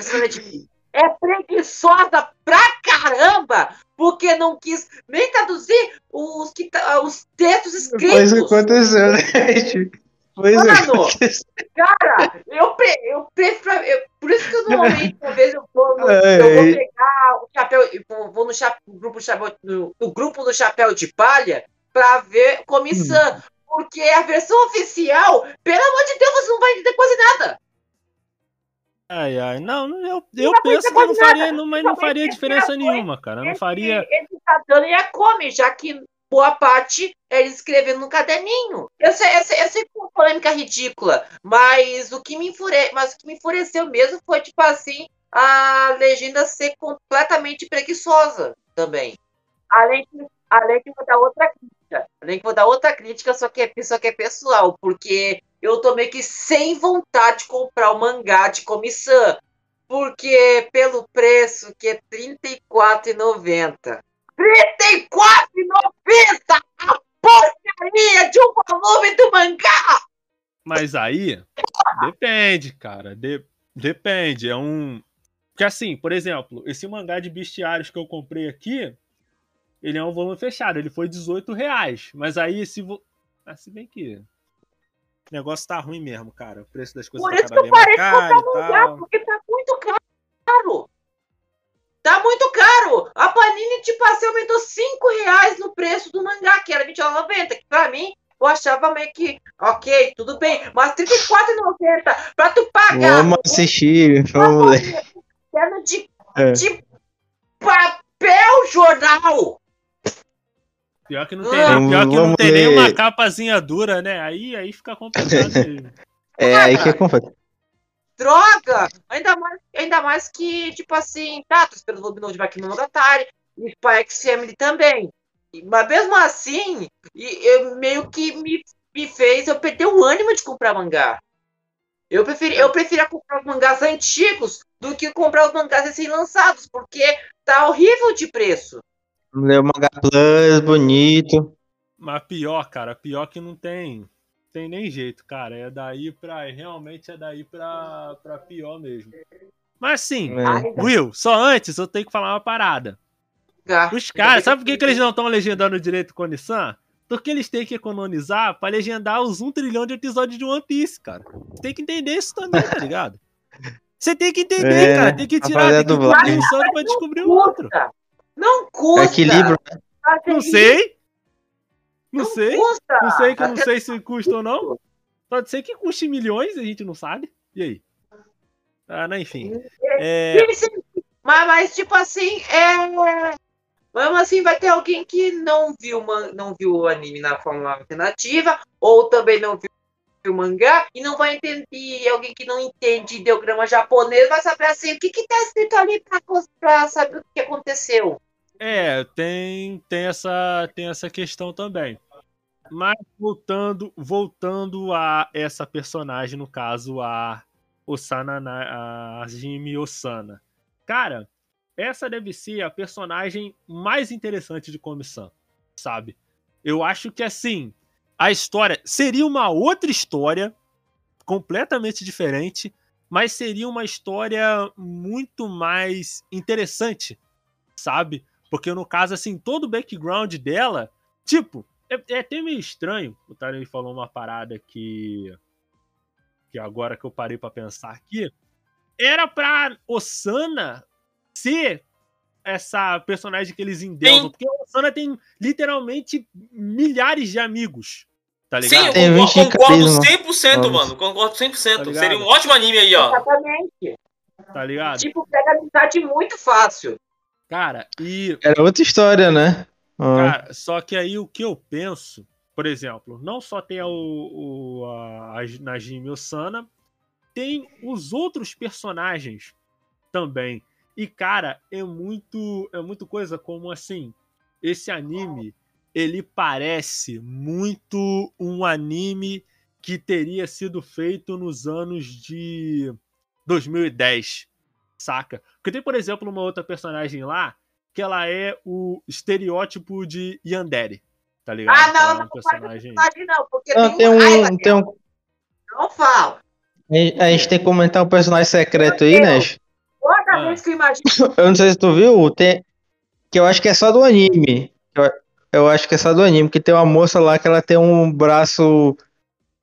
é preguiçosa pra caramba, porque não quis nem traduzir os, que, tá, os textos escritos. Pois aconteceu, né, gente? Pois Mano, é. cara, eu, eu prefiro. Eu, por isso que eu normalmente, uma vez eu vou, no, eu [LAUGHS] vou pegar o chapéu, vou no, chapéu, no, grupo, no, no grupo do Chapéu de Palha pra ver comissão. Hum. Porque a versão oficial, pelo amor de Deus, você não vai entender quase nada. Ai, ai, não, eu, eu penso que não faria, não, mas não faria diferença nenhuma, cara. Não faria. Ele tá dando e a come, já que boa parte ele escrevendo no caderninho. Eu sei, eu sei, eu sei uma polêmica ridícula, mas o que me enfure... mas o que me enfureceu mesmo foi, tipo assim, a legenda ser completamente preguiçosa também. Além de, além de vou dar outra crítica. Além de vou dar outra crítica, só que é, só que é pessoal, porque eu tô meio que sem vontade de comprar o mangá de comissão. Porque pelo preço que é R$34,90. R$34,90! A porcaria de um volume do mangá! Mas aí, depende, cara. De, depende. É um. Porque assim, por exemplo, esse mangá de bestiários que eu comprei aqui, ele é um volume fechado. Ele foi 18 reais. Mas aí, esse. Vo... Ah, se bem que o negócio tá ruim mesmo, cara. O preço das coisas Por tá isso que eu parei de comprar mangá, porque tá muito caro. Tá muito caro. A Panini, tipo assim, aumentou 5 reais no preço do mangá, que era R$29,90, que pra mim, eu achava meio que, ok, tudo bem, mas R$34,90 pra tu pagar. Vamos assistir, vamos ler. De, é. de papel jornal. Pior que não tem, ah, pior que não tem nenhuma capazinha dura, né? Aí, aí fica complicado mesmo. [LAUGHS] é, aí que é complicado. Droga! Ainda mais, ainda mais que, tipo assim, tá, tô esperando o Lobinão de Baquino Monogatari e pra X-Family também. Mas mesmo assim, eu, meio que me, me fez eu perder o ânimo de comprar mangá. Eu, preferi, eu preferia comprar os mangás antigos do que comprar os mangás recém-lançados, porque tá horrível de preço. Leu Manga Plus, bonito. Mas pior, cara, pior que não tem. Tem nem jeito, cara. É daí pra. Realmente é daí pra, pra pior mesmo. Mas sim, é. Will, só antes eu tenho que falar uma parada. Os caras, sabe por que, que eles não estão legendando direito com o Nissan? Porque eles têm que economizar pra legendar os 1 trilhão de episódios de One Piece, cara. Você tem que entender isso também, tá ligado? [LAUGHS] Você tem que entender, é, cara. Tem que tirar, tem que descobrir um santo pra descobrir o outro. Não custa. É equilíbrio, né? Não sei. Não, não sei. Custa. Não sei que não sei se custa ou não. Pode ser que custe milhões, a gente não sabe. E aí? Ah, não, enfim. É... Mas, mas, tipo assim, é. Mesmo assim, vai ter alguém que não viu, não viu o anime na forma alternativa, ou também não viu o mangá, e não vai entender. E alguém que não entende ideograma japonês vai saber assim, o que que tá escrito ali pra, pra saber o que aconteceu. É, tem, tem, essa, tem essa questão também. Mas voltando, voltando a essa personagem, no caso, a Osana, a Jimmy Osana. Cara, essa deve ser a personagem mais interessante de comissão, sabe? Eu acho que assim, a história seria uma outra história, completamente diferente, mas seria uma história muito mais interessante, sabe? Porque no caso, assim, todo o background dela, tipo, é, é até meio estranho. O Tarek falou uma parada que. que agora que eu parei para pensar aqui, era pra Osana ser essa personagem que eles endeusam. Porque a Osana tem literalmente milhares de amigos. Tá ligado? Sim, eu concordo, concordo 100%, mano. Concordo 100%. Tá Seria um ótimo anime aí, ó. Exatamente. Tá ligado? Tipo, pega amizade muito fácil. Cara, e. Era outra história, né? Cara, só que aí o que eu penso, por exemplo, não só tem o, o a, a Najimi Osana, tem os outros personagens também. E, cara, é muito, é muito coisa como assim, esse anime, ele parece muito um anime que teria sido feito nos anos de 2010, saca? Porque tem, por exemplo, uma outra personagem lá que ela é o estereótipo de Yandere, tá ligado? Ah, não, é um não, personagem... não, porque não, tem, um, tem um... Não fala. A gente tem que comentar um personagem secreto aí, né? Toda ah. vez que eu imagino. [LAUGHS] Eu não sei se tu viu, tem. Que eu acho que é só do anime. Eu, eu acho que é só do anime, que tem uma moça lá que ela tem um braço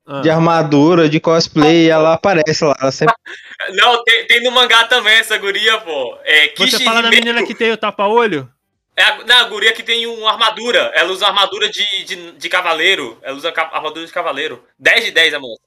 ah. de armadura, de cosplay, e ela aparece lá. Ela sempre... [LAUGHS] Não, tem, tem, no mangá também essa guria, pô. É, Você fala da menina que tem o tapa-olho? É a, não, a guria que tem uma armadura. Ela usa armadura de, de, de cavaleiro. Ela usa armadura de cavaleiro. 10 de 10 a moça.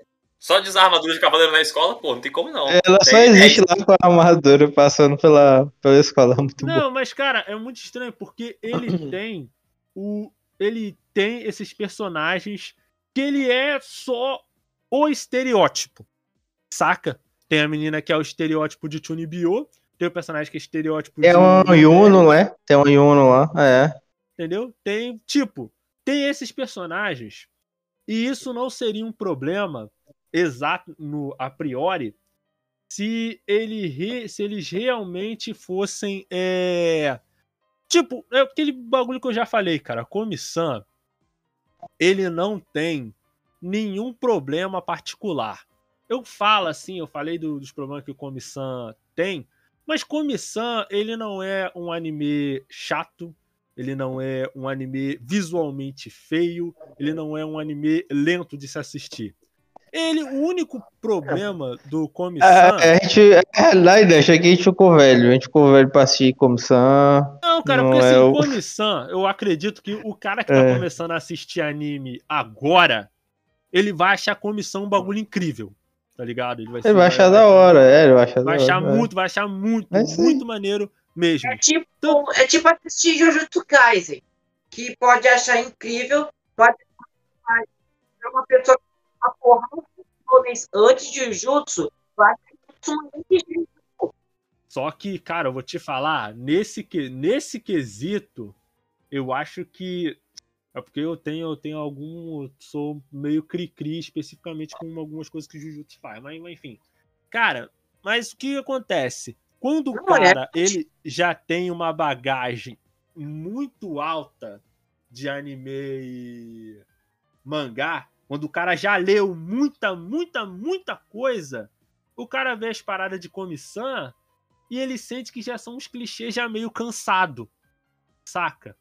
Só de usar armadura de cavaleiro na escola, pô, não tem como não. Ela só existe lá com a armadura passando pela, pela escola. Muito não, bom. mas cara, é muito estranho porque ele [CLEARS THROAT] tem o. Ele tem esses personagens que ele é só o estereótipo. Saca? Tem a menina que é o estereótipo de Chunibyo, tem o personagem que é estereótipo é de. É um Yuno, né? Tem um Yuno lá, é. Entendeu? Tem, tipo, tem esses personagens. E isso não seria um problema exato no a priori se, ele re, se eles realmente fossem. É, tipo, é aquele bagulho que eu já falei, cara. Comissão, ele não tem nenhum problema particular. Eu falo assim, eu falei do, dos problemas que o Comissão tem, mas Comissão, ele não é um anime chato, ele não é um anime visualmente feio, ele não é um anime lento de se assistir. Ele, o único problema do comissão. É, a gente. É, lá ideia, achei que a gente ficou velho. A gente ficou velho pra assistir comissão. Não, cara, não porque é assim, o... comissão, eu acredito que o cara que tá é. começando a assistir anime agora, ele vai achar a comissão um bagulho incrível. Tá ligado? Ele vai, ele vai achar da hora, é, ele vai achar Vai achar hora, muito, é. vai achar muito, muito maneiro mesmo. É tipo, então... é tipo assistir Jujutsu Kaisen, que pode achar incrível, pode é uma pessoa a porra antes de Jutsu, vai Só que, cara, eu vou te falar, nesse, que, nesse quesito, eu acho que. É porque eu tenho, eu tenho algum. Sou meio cri-cri especificamente com algumas coisas que o Jujutsu faz. Mas, mas, enfim. Cara, mas o que acontece? Quando o é cara ele já tem uma bagagem muito alta de anime e mangá, quando o cara já leu muita, muita, muita coisa, o cara vê as paradas de comissão e ele sente que já são uns clichês já meio cansado. Saca?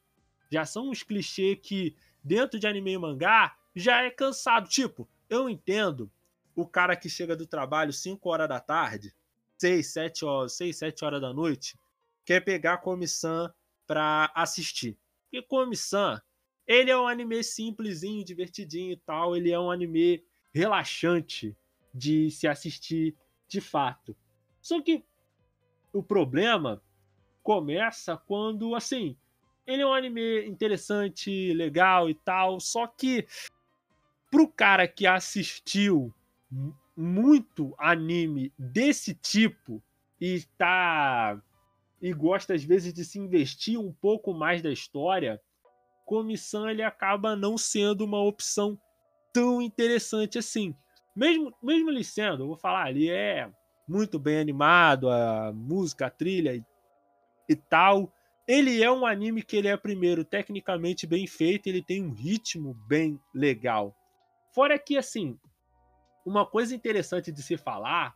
Já são uns clichês que dentro de anime e mangá já é cansado. Tipo, eu entendo o cara que chega do trabalho 5 horas da tarde, 6, 7 horas, 6, 7 horas da noite, quer pegar a comissão pra assistir. E comissão ele é um anime simplesinho, divertidinho e tal. Ele é um anime relaxante de se assistir de fato. Só que o problema começa quando, assim, ele é um anime interessante, legal e tal. Só que pro cara que assistiu muito anime desse tipo e tá e gosta às vezes de se investir um pouco mais da história, comissão ele acaba não sendo uma opção tão interessante assim. Mesmo, mesmo ele sendo, eu vou falar, ele é muito bem animado, a música, a trilha e, e tal. Ele é um anime que ele é primeiro tecnicamente bem feito, ele tem um ritmo bem legal. Fora que assim, uma coisa interessante de se falar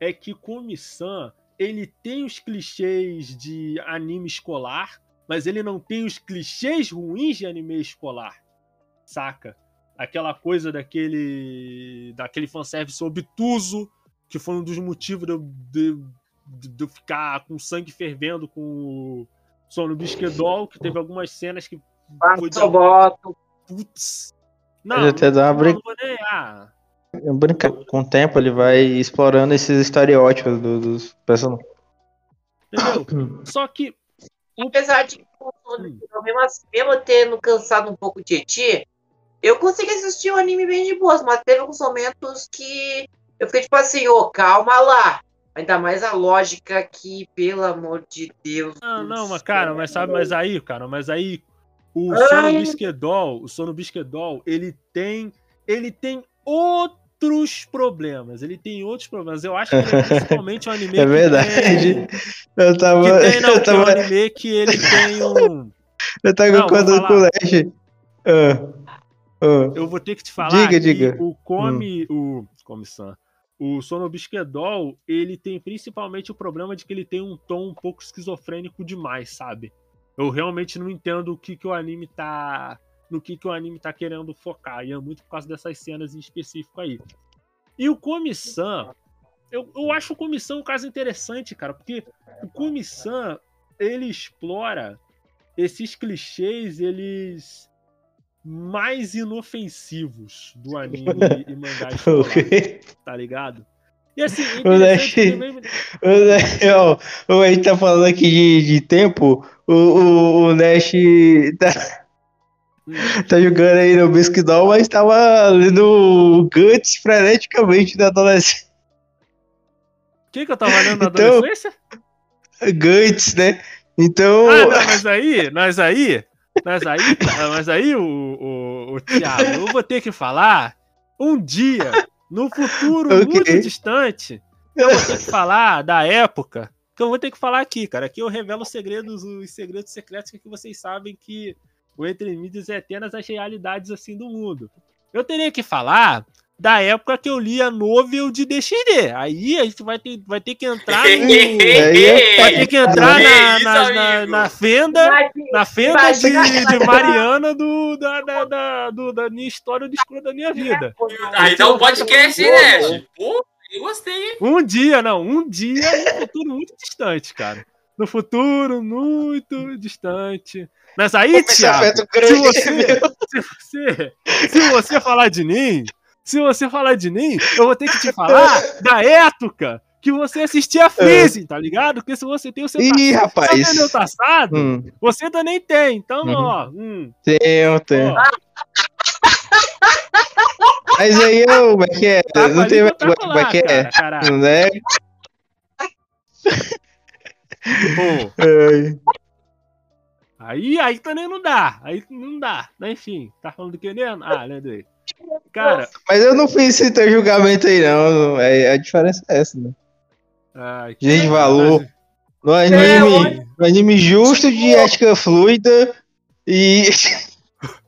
é que Comissão ele tem os clichês de anime escolar, mas ele não tem os clichês ruins de anime escolar, saca? aquela coisa daquele daquele fanservice obtuso, que foi um dos motivos de eu, de, de eu ficar com sangue fervendo com o Sono Bisquedol, que teve algumas cenas que. Foi de... boto. Putz. Não, não, até dá uma brin... ah. brinca... Com o tempo ele vai explorando esses estereótipos do, dos personagens. Entendeu? Só que. Apesar de mesmo, assim, mesmo tendo cansado um pouco de Eti, eu consegui assistir o um anime bem de boas, mas teve alguns momentos que eu fiquei tipo assim, ô, oh, calma lá. Ainda mais a lógica que, pelo amor de Deus. Não, não, mas cara, mas sabe, mas aí, cara, mas aí o Sono Bisquedol, o Sono Bisquedol, ele tem, ele tem outros problemas. Ele tem outros problemas. Eu acho que ele é principalmente um [LAUGHS] anime É verdade. Tem, eu tava, que tem, não, eu tava... um anime que ele tem um Eu tava concordando com o Lash. Uh, uh. Eu vou ter que te falar diga, que diga. o Come, hum. o Come-san, o Sonobisquedol, ele tem principalmente o problema de que ele tem um tom um pouco esquizofrênico demais, sabe? Eu realmente não entendo o que, que o anime tá. No que, que o anime tá querendo focar. E é muito por causa dessas cenas em específico aí. E o Comissão. Eu, eu acho o Comissão um caso interessante, cara, porque o Comissão ele explora esses clichês, eles mais inofensivos do [LAUGHS] anime e mangá [LAUGHS] escolar, tá ligado? E assim, o Nash, também... o, a gente tá falando aqui de, de tempo, o, o, o Nash tá. [LAUGHS] tá jogando aí no Bisquidol, mas tava lendo Guts freneticamente na adolescência. O que que eu tava lendo na então, adolescência? Guts, né? Então... Ah, não, mas aí, mas aí, mas aí, mas aí o, o, o Thiago, eu vou ter que falar um dia, no futuro [LAUGHS] okay. muito distante, eu vou ter que falar da época que eu vou ter que falar aqui, cara. Aqui eu revelo os segredos, os segredos secretos que vocês sabem que o Entre Mídias é apenas as realidades assim do mundo. Eu teria que falar da época que eu lia novel de DXD. Aí a gente vai ter, vai ter que entrar no, [LAUGHS] vai ter que entrar na, na, na, na fenda na fenda de, de Mariana do, da, da, da, do, da minha história do escuro da minha vida. Aí dá um podcast, né? Pô, eu gostei. Um dia, não, um dia no futuro muito distante, cara. No futuro muito distante. Mas aí, Thiago, se você, [LAUGHS] se você, se você falar de mim, se você falar de mim, eu vou ter que te falar da época que você assistia a Freeze, é. tá ligado? Porque se você tem o seu Ih, rapaz. Você taçado, hum. você também tem. Então, uhum. ó. Hum. Tenho, tenho. Mas aí eu, como é que é? Tá não tem mais como é que é? Cara, né? Pô. Aí, aí também não dá. Aí não dá. Enfim, tá falando do que mesmo? Ah, lembrei. Cara. Mas eu não fiz esse teu julgamento aí, não. É, a diferença é essa, né? Ai, Gente, valor. No anime, é, no anime justo de ética fluida e.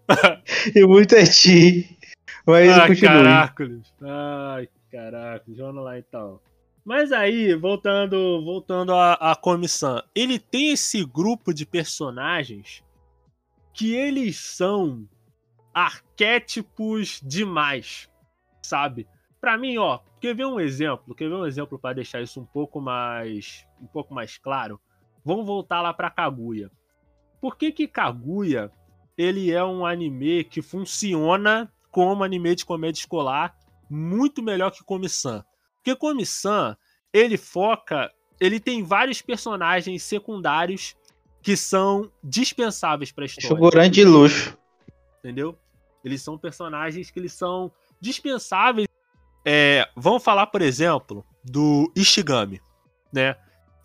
[LAUGHS] e muito eti. Mas Ai, caracoles. Ai, caraca. Vamos lá então. Mas aí, voltando, voltando à, à comissão, ele tem esse grupo de personagens que eles são arquétipos demais, sabe? Para mim, ó, quer ver um exemplo? Quer ver um exemplo para deixar isso um pouco mais, um pouco mais claro? Vamos voltar lá para Kaguya. Por que que Kaguya ele é um anime que funciona como anime de comédia escolar muito melhor que Komi-san? Porque Komi-san, ele foca, ele tem vários personagens secundários que são dispensáveis para a história. Figurante de luxo. Entendeu? Eles são personagens que eles são dispensáveis. É, vamos falar, por exemplo, do Ishigami, né?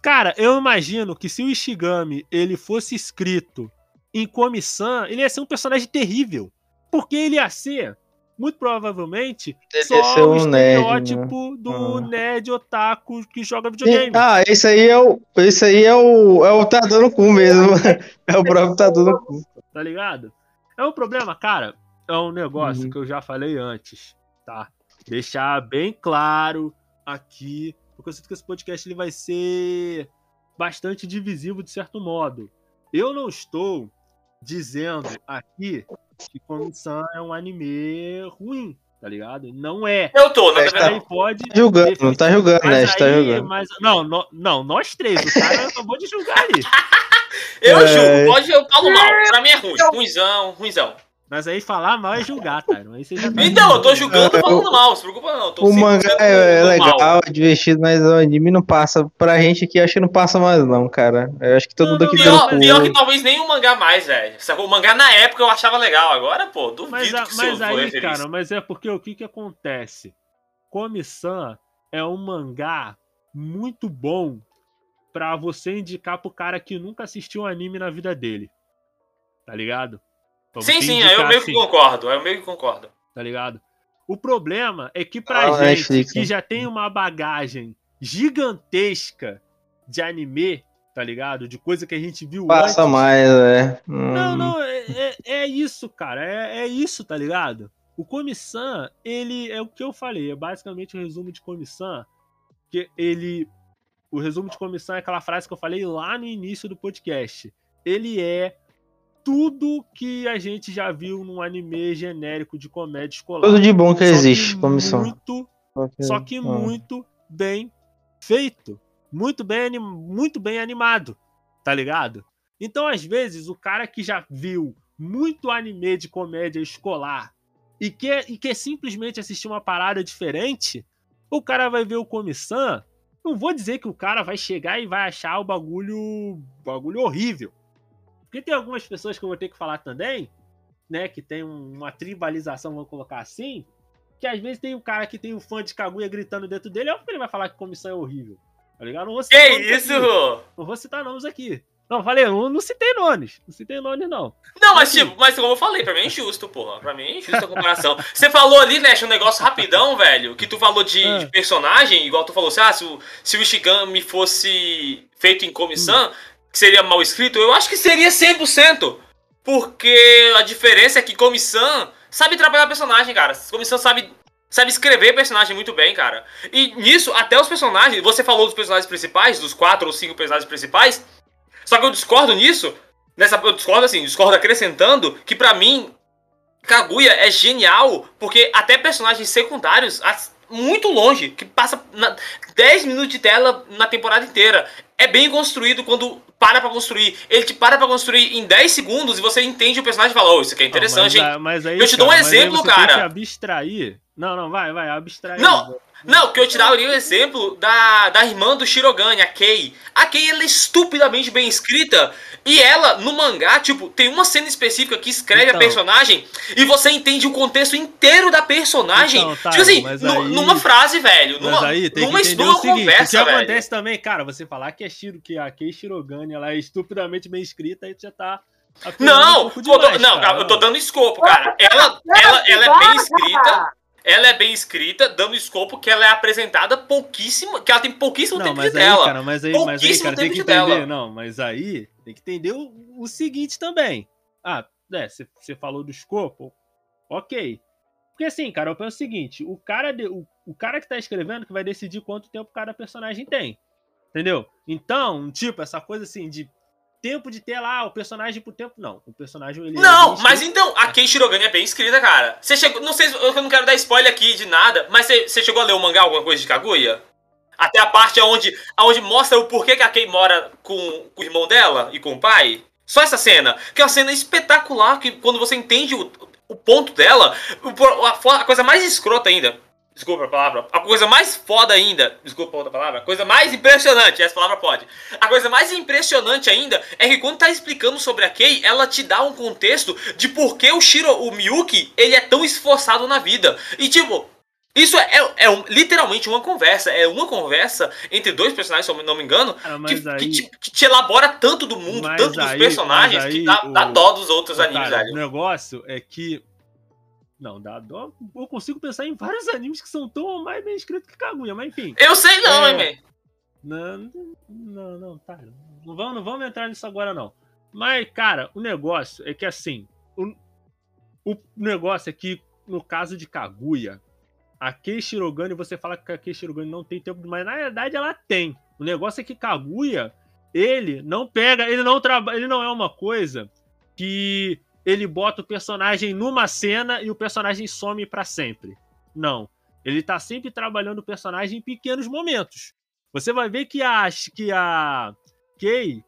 Cara, eu imagino que se o Ishigami ele fosse escrito em comissão, ele ia ser um personagem terrível. Porque ele ia ser, muito provavelmente, ele só o estereótipo nerd, né? do ah. nerd otaku que joga videogame. Ah, esse aí é o. Esse aí é o. É o tá dando cu mesmo. [LAUGHS] é o próprio tá dando cu. Tá ligado? É um problema, cara é um negócio uhum. que eu já falei antes, tá? Deixar bem claro aqui, porque eu sinto que esse podcast ele vai ser bastante divisivo de certo modo. Eu não estou dizendo aqui que Komi-san é um anime ruim, tá ligado? Não é. Eu tô, na verdade. Aí pode. Tá julgando, não tá julgando, né? Tá julgando. mas, não, no- não, nós três. O cara acabou de julgar ali. [LAUGHS] Eu É. julgo, pode eu falo mal. Pra mim é ruim. Ruizão, ruizão. Mas aí falar mal é julgar, [LAUGHS] Tyron. Aí você já tá Então, eu tô julgando falando mal, não se preocupa não. eu Tô O 100% mangá é, é mal. legal, é divertido, mas o anime não passa. Pra gente aqui, acho que não passa mais, não, cara. Eu acho que todo Não, mundo aqui Pior, pior que talvez nem o mangá mais, velho. O mangá na época eu achava legal. Agora, pô, duvido Mas, que mas aí, referência. cara, mas é porque o que que acontece? Komi-san é um mangá muito bom pra você indicar pro cara que nunca assistiu um anime na vida dele. Tá ligado? Pra Sim, sim, eu meio que assim, concordo. Aí eu meio que concordo. tá ligado? O problema é que pra Ah, gente Netflix, que né? já tem uma bagagem gigantesca de anime, tá ligado? De coisa que a gente viu Passa antes. mais, é. Hum. Não, não, é, é, é isso, cara. É, é isso, tá ligado? O Komi-san, ele é o que eu falei, é basicamente o resumo de Komi-san. Que ele. O resumo de Komi-san é aquela frase que eu falei lá no início do podcast. Ele é tudo que a gente já viu num anime genérico de comédia escolar. Tudo de bom que existe, comissão. Muito, só que Ah. muito bem feito. Muito bem, anim- muito bem animado, tá ligado? Então, às vezes, o cara que já viu muito anime de comédia escolar e quer, e quer simplesmente assistir uma parada diferente, o cara vai ver o Comissão. Não vou dizer que o cara vai chegar e vai achar o bagulho, bagulho horrível. Porque tem algumas pessoas que eu vou ter que falar também, né, que tem um- uma tribalização, vamos colocar assim, que às vezes tem um cara que tem um fã de Kaguya gritando dentro dele, é óbvio que ele vai falar que comissão é horrível. Tá ligado? Não vou citar Que isso? aqui. Não vou citar nomes aqui. Não, falei, eu não citei nomes. Não citei nomes, não. Não, mas tipo, mas como eu falei, pra mim é injusto, porra. Pra mim é injusta a comparação. [LAUGHS] Você falou ali, Nash, um negócio rapidão, velho, que tu falou de, Ah. de personagem, igual tu falou assim, ah, se o, se o Ishigami fosse feito em comissão, Hum. Que seria mal escrito, eu acho que seria 100%. Porque a diferença é que comissão sabe trabalhar personagem, cara. Comissão sabe sabe escrever personagem muito bem, cara. E nisso, até os personagens, você falou dos personagens principais, dos quatro ou cinco personagens principais, só que eu discordo nisso, nessa, eu discordo assim, discordo acrescentando, que pra mim, Kaguya é genial, porque até personagens secundários, muito longe, que passa na, 10 minutos de tela na temporada inteira, é bem construído quando para pra construir. Ele te para pra construir em 10 segundos e você entende o personagem e fala, oh, isso aqui é interessante, hein? mas, a- mas aí, Eu te dou um cara, exemplo, você Tem cara. que abstrair. Não, não, vai, vai, abstrair. Não, Não, que eu tiraria o exemplo da, da irmã do Shirogane, a Kei. A Kei, ela é estupidamente bem escrita. E ela, no mangá, tipo, tem uma cena específica que escreve Então. a personagem e você entende o contexto inteiro da personagem. Então, tá, tipo assim, mas nu- aí- numa frase, velho. Mas Numa, aí tem numa, que entender numa o seguinte, conversa, o que velho. acontece também, cara, você falar que, é Shiro, que a Kei Shirogane ela é estupidamente bem escrita, aí tu já tá... um Não, tô- demais, não, cara. eu tô dando escopo, cara. Ela, ela, ela é bem escrita. Ela é bem escrita, dando escopo que ela é apresentada pouquíssimo, que ela tem pouquíssimo Não, tempo mas de aí, tela. cara, mas aí, mas aí, cara, tem que de entender, tela. não, mas aí tem que entender o, o seguinte também. Ah, é, você falou do escopo, ok. Porque assim, cara, eu penso o seguinte, o cara, de- o, o cara que tá escrevendo que vai decidir quanto tempo cada personagem tem, entendeu? Então, tipo, essa coisa assim de tempo de tela, ah, o personagem por tempo, não, o personagem ele é Não, bem mas então, a Kei Shirogane é bem escrita, cara. Você chegou. Não sei, se- eu não quero dar spoiler aqui de nada, mas você, você chegou a ler o mangá, alguma coisa de Kaguya? Até a parte onde, onde mostra o porquê que a Kei mora com, com o irmão dela e com o pai? Só essa cena. Que é uma cena espetacular, que quando você entende o, o ponto dela, a coisa mais escrota ainda. Desculpa a palavra. A coisa mais foda ainda. Desculpa a outra palavra. A coisa mais impressionante. Essa palavra pode. A coisa mais impressionante ainda é que quando tá explicando sobre a Kei, ela te dá um contexto de por que o Shiro, o Miyuki, ele é tão esforçado na vida. E tipo. Isso é, é- é um- literalmente uma conversa. É uma conversa entre dois personagens, se eu não me engano, Cara, que, mas que aí, te, que te elabora tanto do mundo, tanto dos aí- personagens, mas que aí dá, dá o- dó dos outros Ô, animes, cara. O negócio é que. Não, dá dó. Eu consigo pensar em vários animes que são tão ou mais bem escritos que Kaguya, mas enfim. Eu sei não, É. hein. Não, não, não, tá. Não vamos, não vamos entrar nisso agora, não. Mas, cara, o negócio é que assim. O, o negócio é que, no caso de Kaguya, a Kei Shirogane, você fala que a Kei Shirogane não tem tempo, mas na verdade ela tem. O negócio é que Kaguya, ele não pega, ele não trabalha, ele não é uma coisa que ele bota o personagem numa cena e o personagem some para sempre. Não. Ele tá sempre trabalhando o personagem em pequenos momentos. Você vai ver que a, que a Kay,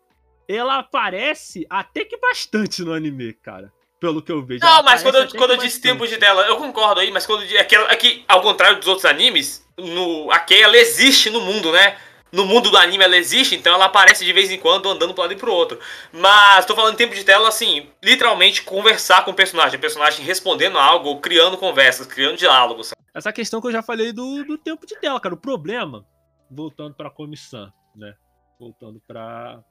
ela aparece até que bastante no anime, cara. Pelo que eu vejo. Não, mas quando eu, quando eu disse tempo de tela, eu concordo aí, mas quando é que, é que, ao contrário dos outros animes, no, a Kay, ela existe no mundo, né? no mundo do anime ela existe, então ela aparece de vez em quando andando para um lado e pro outro. Mas tô falando em tempo de tela assim, literalmente conversar com o personagem, o personagem respondendo algo, criando conversas, criando diálogos. Essa questão que eu já falei do, do tempo de tela, cara, o problema, voltando para comissão, né? Voltando para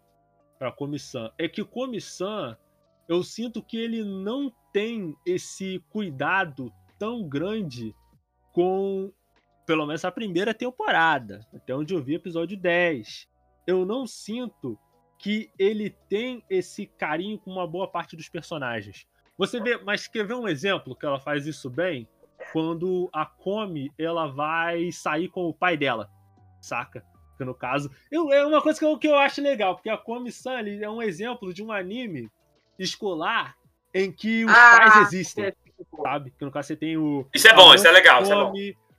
para comissão, é que comissão eu sinto que ele não tem esse cuidado tão grande com pelo menos a primeira temporada, até onde eu vi episódio 10. Eu não sinto que ele tem esse carinho com uma boa parte dos personagens. Você vê, mas quer ver um exemplo que ela faz isso bem? Quando a Come ela vai sair com o pai dela, saca? Que no caso, eu, é uma coisa que eu, que eu acho legal, porque a Come Sun é um exemplo de um anime escolar em que os ah, pais existem, é. sabe? Que no caso você tem o. Isso é bom, isso é legal, isso é bom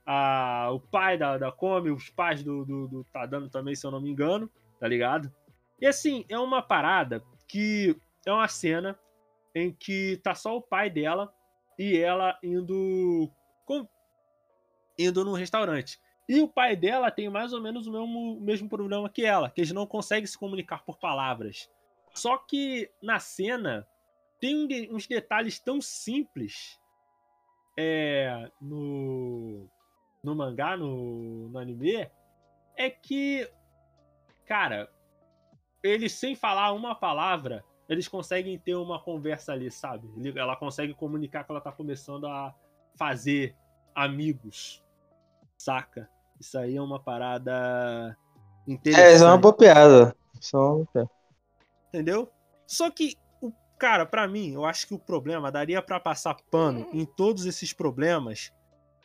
a, o pai da, da Come, os pais do, do, do Tadano também, se eu não me engano, tá ligado? E assim, é uma parada que é uma cena em que tá só o pai dela e ela indo com, indo num restaurante. E o pai dela tem mais ou menos o mesmo, o mesmo problema que ela, que eles não conseguem se comunicar por palavras. Só que na cena tem uns detalhes tão simples é, no, no mangá, no, no anime, é que, cara, eles sem falar uma palavra, eles conseguem ter uma conversa ali, sabe? Ela consegue comunicar que ela tá começando a fazer amigos, saca? Isso aí é uma parada interessante. É, isso é uma boa piada. Só... Entendeu? Só que, o cara, para mim, eu acho que o problema daria para passar pano em todos esses problemas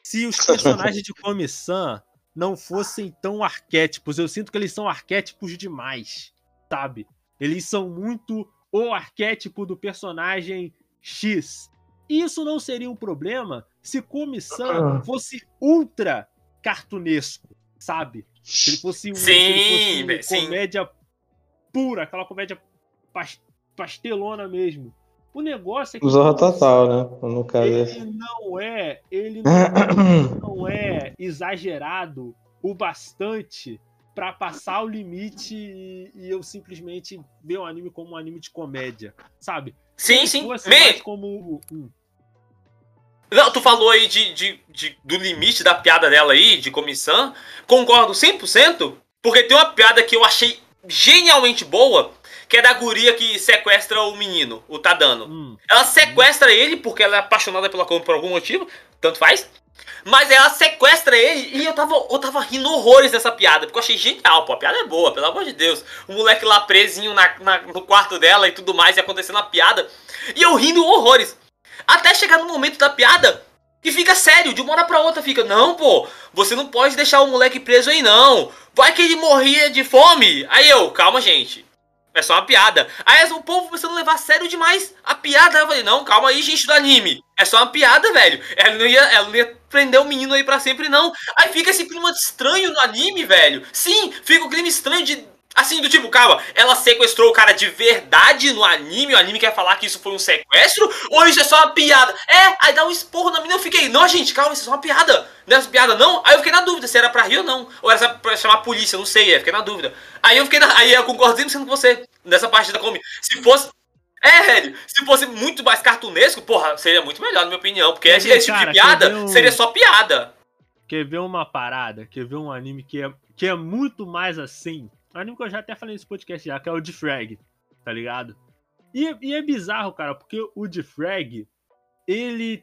se os personagens de Comissão não fossem tão arquétipos. Eu sinto que eles são arquétipos demais, sabe? Eles são muito o arquétipo do personagem X. Isso não seria um problema se Comissão ah. fosse ultra cartunesco, sabe? Se ele fosse, um, sim, ele fosse uma comédia pura, aquela comédia pastelona mesmo. O negócio é que. Zorra total, né? No caso. Ele não é. Ele não, [COUGHS] não é exagerado o bastante para passar o limite e, e, eu simplesmente ver o anime como um anime de comédia, sabe? Sim, sim. Mais como. Hum. Não, tu falou aí de, de, de, do limite da piada dela aí, de comissão. Concordo 100%, porque tem uma piada que eu achei genialmente boa, que é da guria que sequestra o menino, o Tadano. Hum. Ela sequestra ele porque ela é apaixonada pela Komi por algum motivo, tanto faz. Mas ela sequestra ele e eu tava, eu tava rindo horrores dessa piada, porque eu achei genial, pô, a piada é boa, pelo amor de Deus. O moleque lá presinho na, na, no quarto dela e tudo mais, e acontecendo a piada. E eu rindo horrores. Até chegar no momento da piada que fica sério, de uma hora pra outra fica, não, pô, você não pode deixar o moleque preso aí não. Vai que ele morria de fome. Aí eu, calma, gente. É só uma piada. Aí o povo começando a levar a sério demais a piada. Eu falei, não, calma aí, gente do anime. É só uma piada, velho. Ela não ia, ela não ia prender o menino aí para sempre, não. Aí fica esse clima estranho no anime, velho. Sim, fica o clima estranho de Assim, do tipo, calma, ela sequestrou o cara de verdade no anime, o anime quer falar que isso foi um sequestro, ou isso é só uma piada? É, aí dá um esporro na menina, eu fiquei, não, gente, calma, isso é só uma piada. Não é piada, não? Aí eu fiquei na dúvida se era pra rir ou não. Ou era pra chamar a polícia, não sei, eu fiquei na dúvida. Aí eu fiquei na. Aí eu concordo 100% com você nessa parte da comi. Se fosse. É, velho, se fosse muito mais cartunesco, porra, seria muito melhor, na minha opinião. Porque esse, esse tipo de piada um... seria só piada. Quer ver uma parada? Quer ver um anime que é, que é muito mais assim? Um anime que eu já até falei nesse podcast já, que é o de Frag, tá ligado? E, e é bizarro, cara, porque o de Frag, ele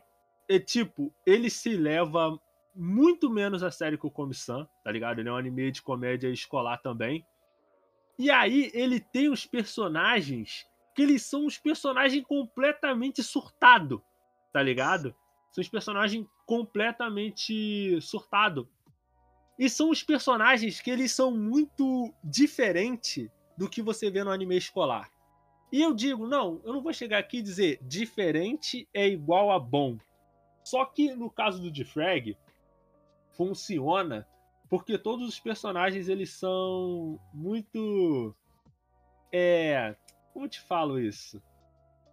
é tipo, ele se leva muito menos a sério que o Komi-san, tá ligado? Ele é um anime de comédia escolar também. E aí ele tem os personagens que eles são os personagens completamente surtado, tá ligado? São os personagens completamente surtado. E são os personagens que eles são muito diferentes do que você vê no anime escolar. E eu digo, não, eu não vou chegar aqui e dizer diferente é igual a bom. Só que no caso do Defrag, funciona porque todos os personagens eles são muito. É. Como te falo isso?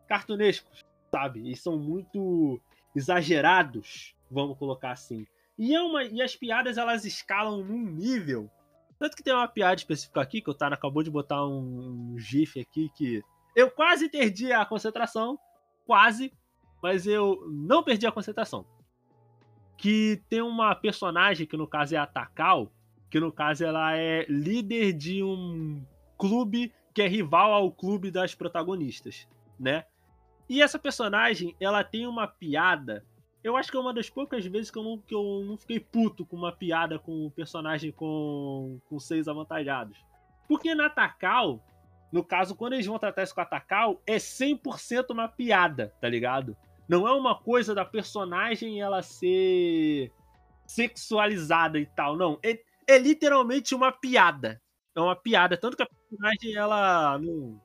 Cartunescos, sabe? E são muito exagerados, vamos colocar assim. E, é uma, e as piadas elas escalam num nível. Tanto que tem uma piada específica aqui, que o Tana acabou de botar um, um GIF aqui que eu quase perdi a concentração. Quase. Mas eu não perdi a concentração. Que tem uma personagem, que no caso é a Takao, que no caso ela é líder de um clube que é rival ao clube das protagonistas, né? E essa personagem, ela tem uma piada. Eu acho que é uma das poucas vezes que eu não, que eu não fiquei puto com uma piada com um personagem com, com seis avantajados. Porque na Takao, no caso, quando eles vão tratar isso com a Takao, é 100% uma piada, tá ligado? Não é uma coisa da personagem ela ser sexualizada e tal, não. É, é literalmente uma piada. É uma piada. Tanto que a personagem, ela não.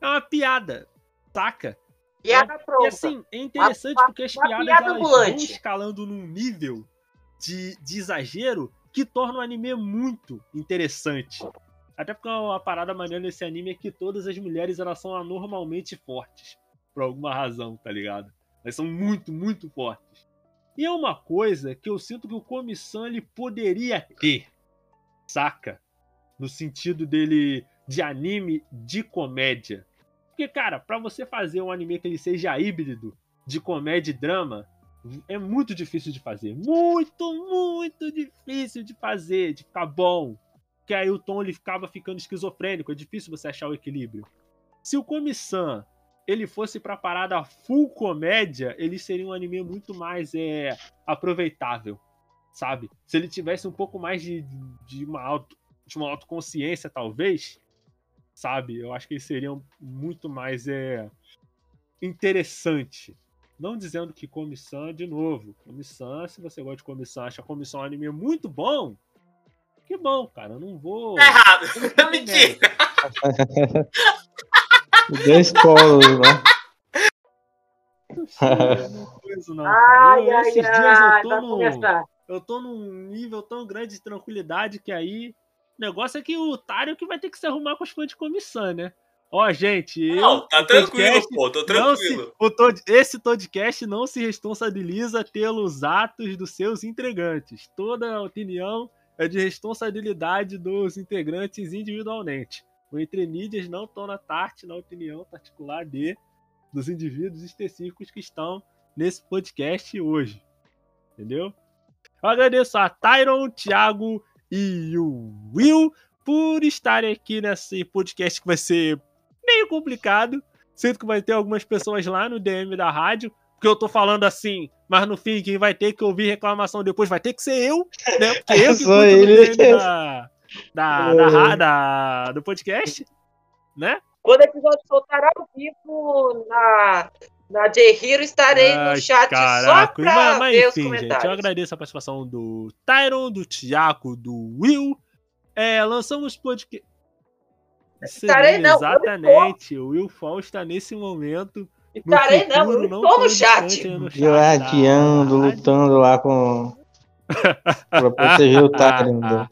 É uma piada, saca? Piada é, pronta. E assim, é interessante uma, porque as uma piadas piada elas vão escalando num nível de, de exagero que torna o anime muito interessante. Até porque uma parada maneira nesse anime é que todas as mulheres elas são anormalmente fortes. Por alguma razão, tá ligado? Elas são muito, muito fortes. E é uma coisa que eu sinto que o Comissão ele poderia ter, saca? No sentido dele de anime de comédia. Porque, cara, para você fazer um anime que ele seja híbrido de comédia e drama, é muito difícil de fazer. Muito, muito difícil de fazer, de ficar bom. Que aí o tom ele ficava ficando esquizofrênico, é difícil você achar o equilíbrio. Se o Komi-san ele fosse pra parada full comédia, ele seria um anime muito mais é, aproveitável, sabe? Se ele tivesse um pouco mais de, de, uma, auto, de uma autoconsciência, talvez, sabe? Eu acho que ele seria muito mais é, interessante. Não dizendo que Comissão, de novo, Comissão, se você gosta de Comissão, acha Comissão um anime muito bom, que bom, cara. Eu não vou. Tá errado. Mentira. Deu spoiler, né? Não, não, Ai, eu, ai, esses dias eu tô, no, eu tô num nível tão grande de tranquilidade que aí. O negócio é que o otário que vai ter que se arrumar com os fãs de comissão, né? Ó, gente, eu. Não, tá tranquilo, podcast pô, tô se- tranquilo. o tod- esse podcast não se responsabiliza pelos atos dos seus integrantes. Toda a opinião é de responsabilidade dos integrantes individualmente. O Entre Mídias não toma parte na opinião particular de dos indivíduos específicos que estão nesse podcast hoje. Entendeu? Eu agradeço a Tyron, Thiago e o Will por estarem aqui nesse podcast que vai ser meio complicado. Sinto que vai ter algumas pessoas lá no DM da rádio, porque eu tô falando assim, mas no fim, quem vai ter que ouvir reclamação depois vai ter que ser eu, né? Porque eu [LAUGHS] que cuido do ele. DM da, da, da, ra- da- do podcast, né? Quando o episódio soltar ao vivo na, na J-Hero, estarei Ai, no chat caraca. só pra mas, mas ver os enfim, gente, comentários. eu agradeço a participação do Tyron, do Thiago, do Will. É, lançamos podcast. Estarei não, Exatamente, o Will Fall está nesse momento. no Estarei não, futuro, eu não estou no chat. no chat Gladiando, da- lutando lá com. pra proteger o [LAUGHS] Tyrande.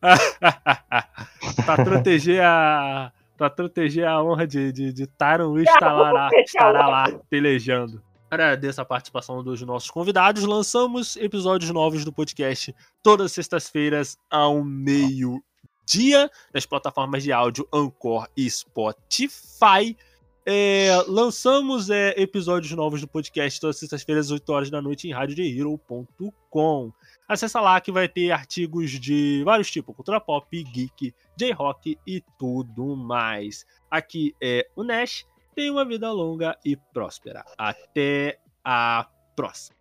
[LAUGHS] pra proteger a. Pra proteger a honra de, de, de Tyron Will estará lá, estará lá pelejando. Agradeço a participação dos nossos convidados. Lançamos episódios novos do podcast todas as sextas-feiras ao meio-dia nas plataformas de áudio Anchor e Spotify. É, lançamos é, episódios novos do podcast todas as sextas-feiras às 8 horas da noite em radiojhero.com. Acessa lá que vai ter artigos de vários tipos, cultura pop, geek, J-rock e tudo mais. Aqui é o Nash. Tenha uma vida longa e próspera. Até a próxima.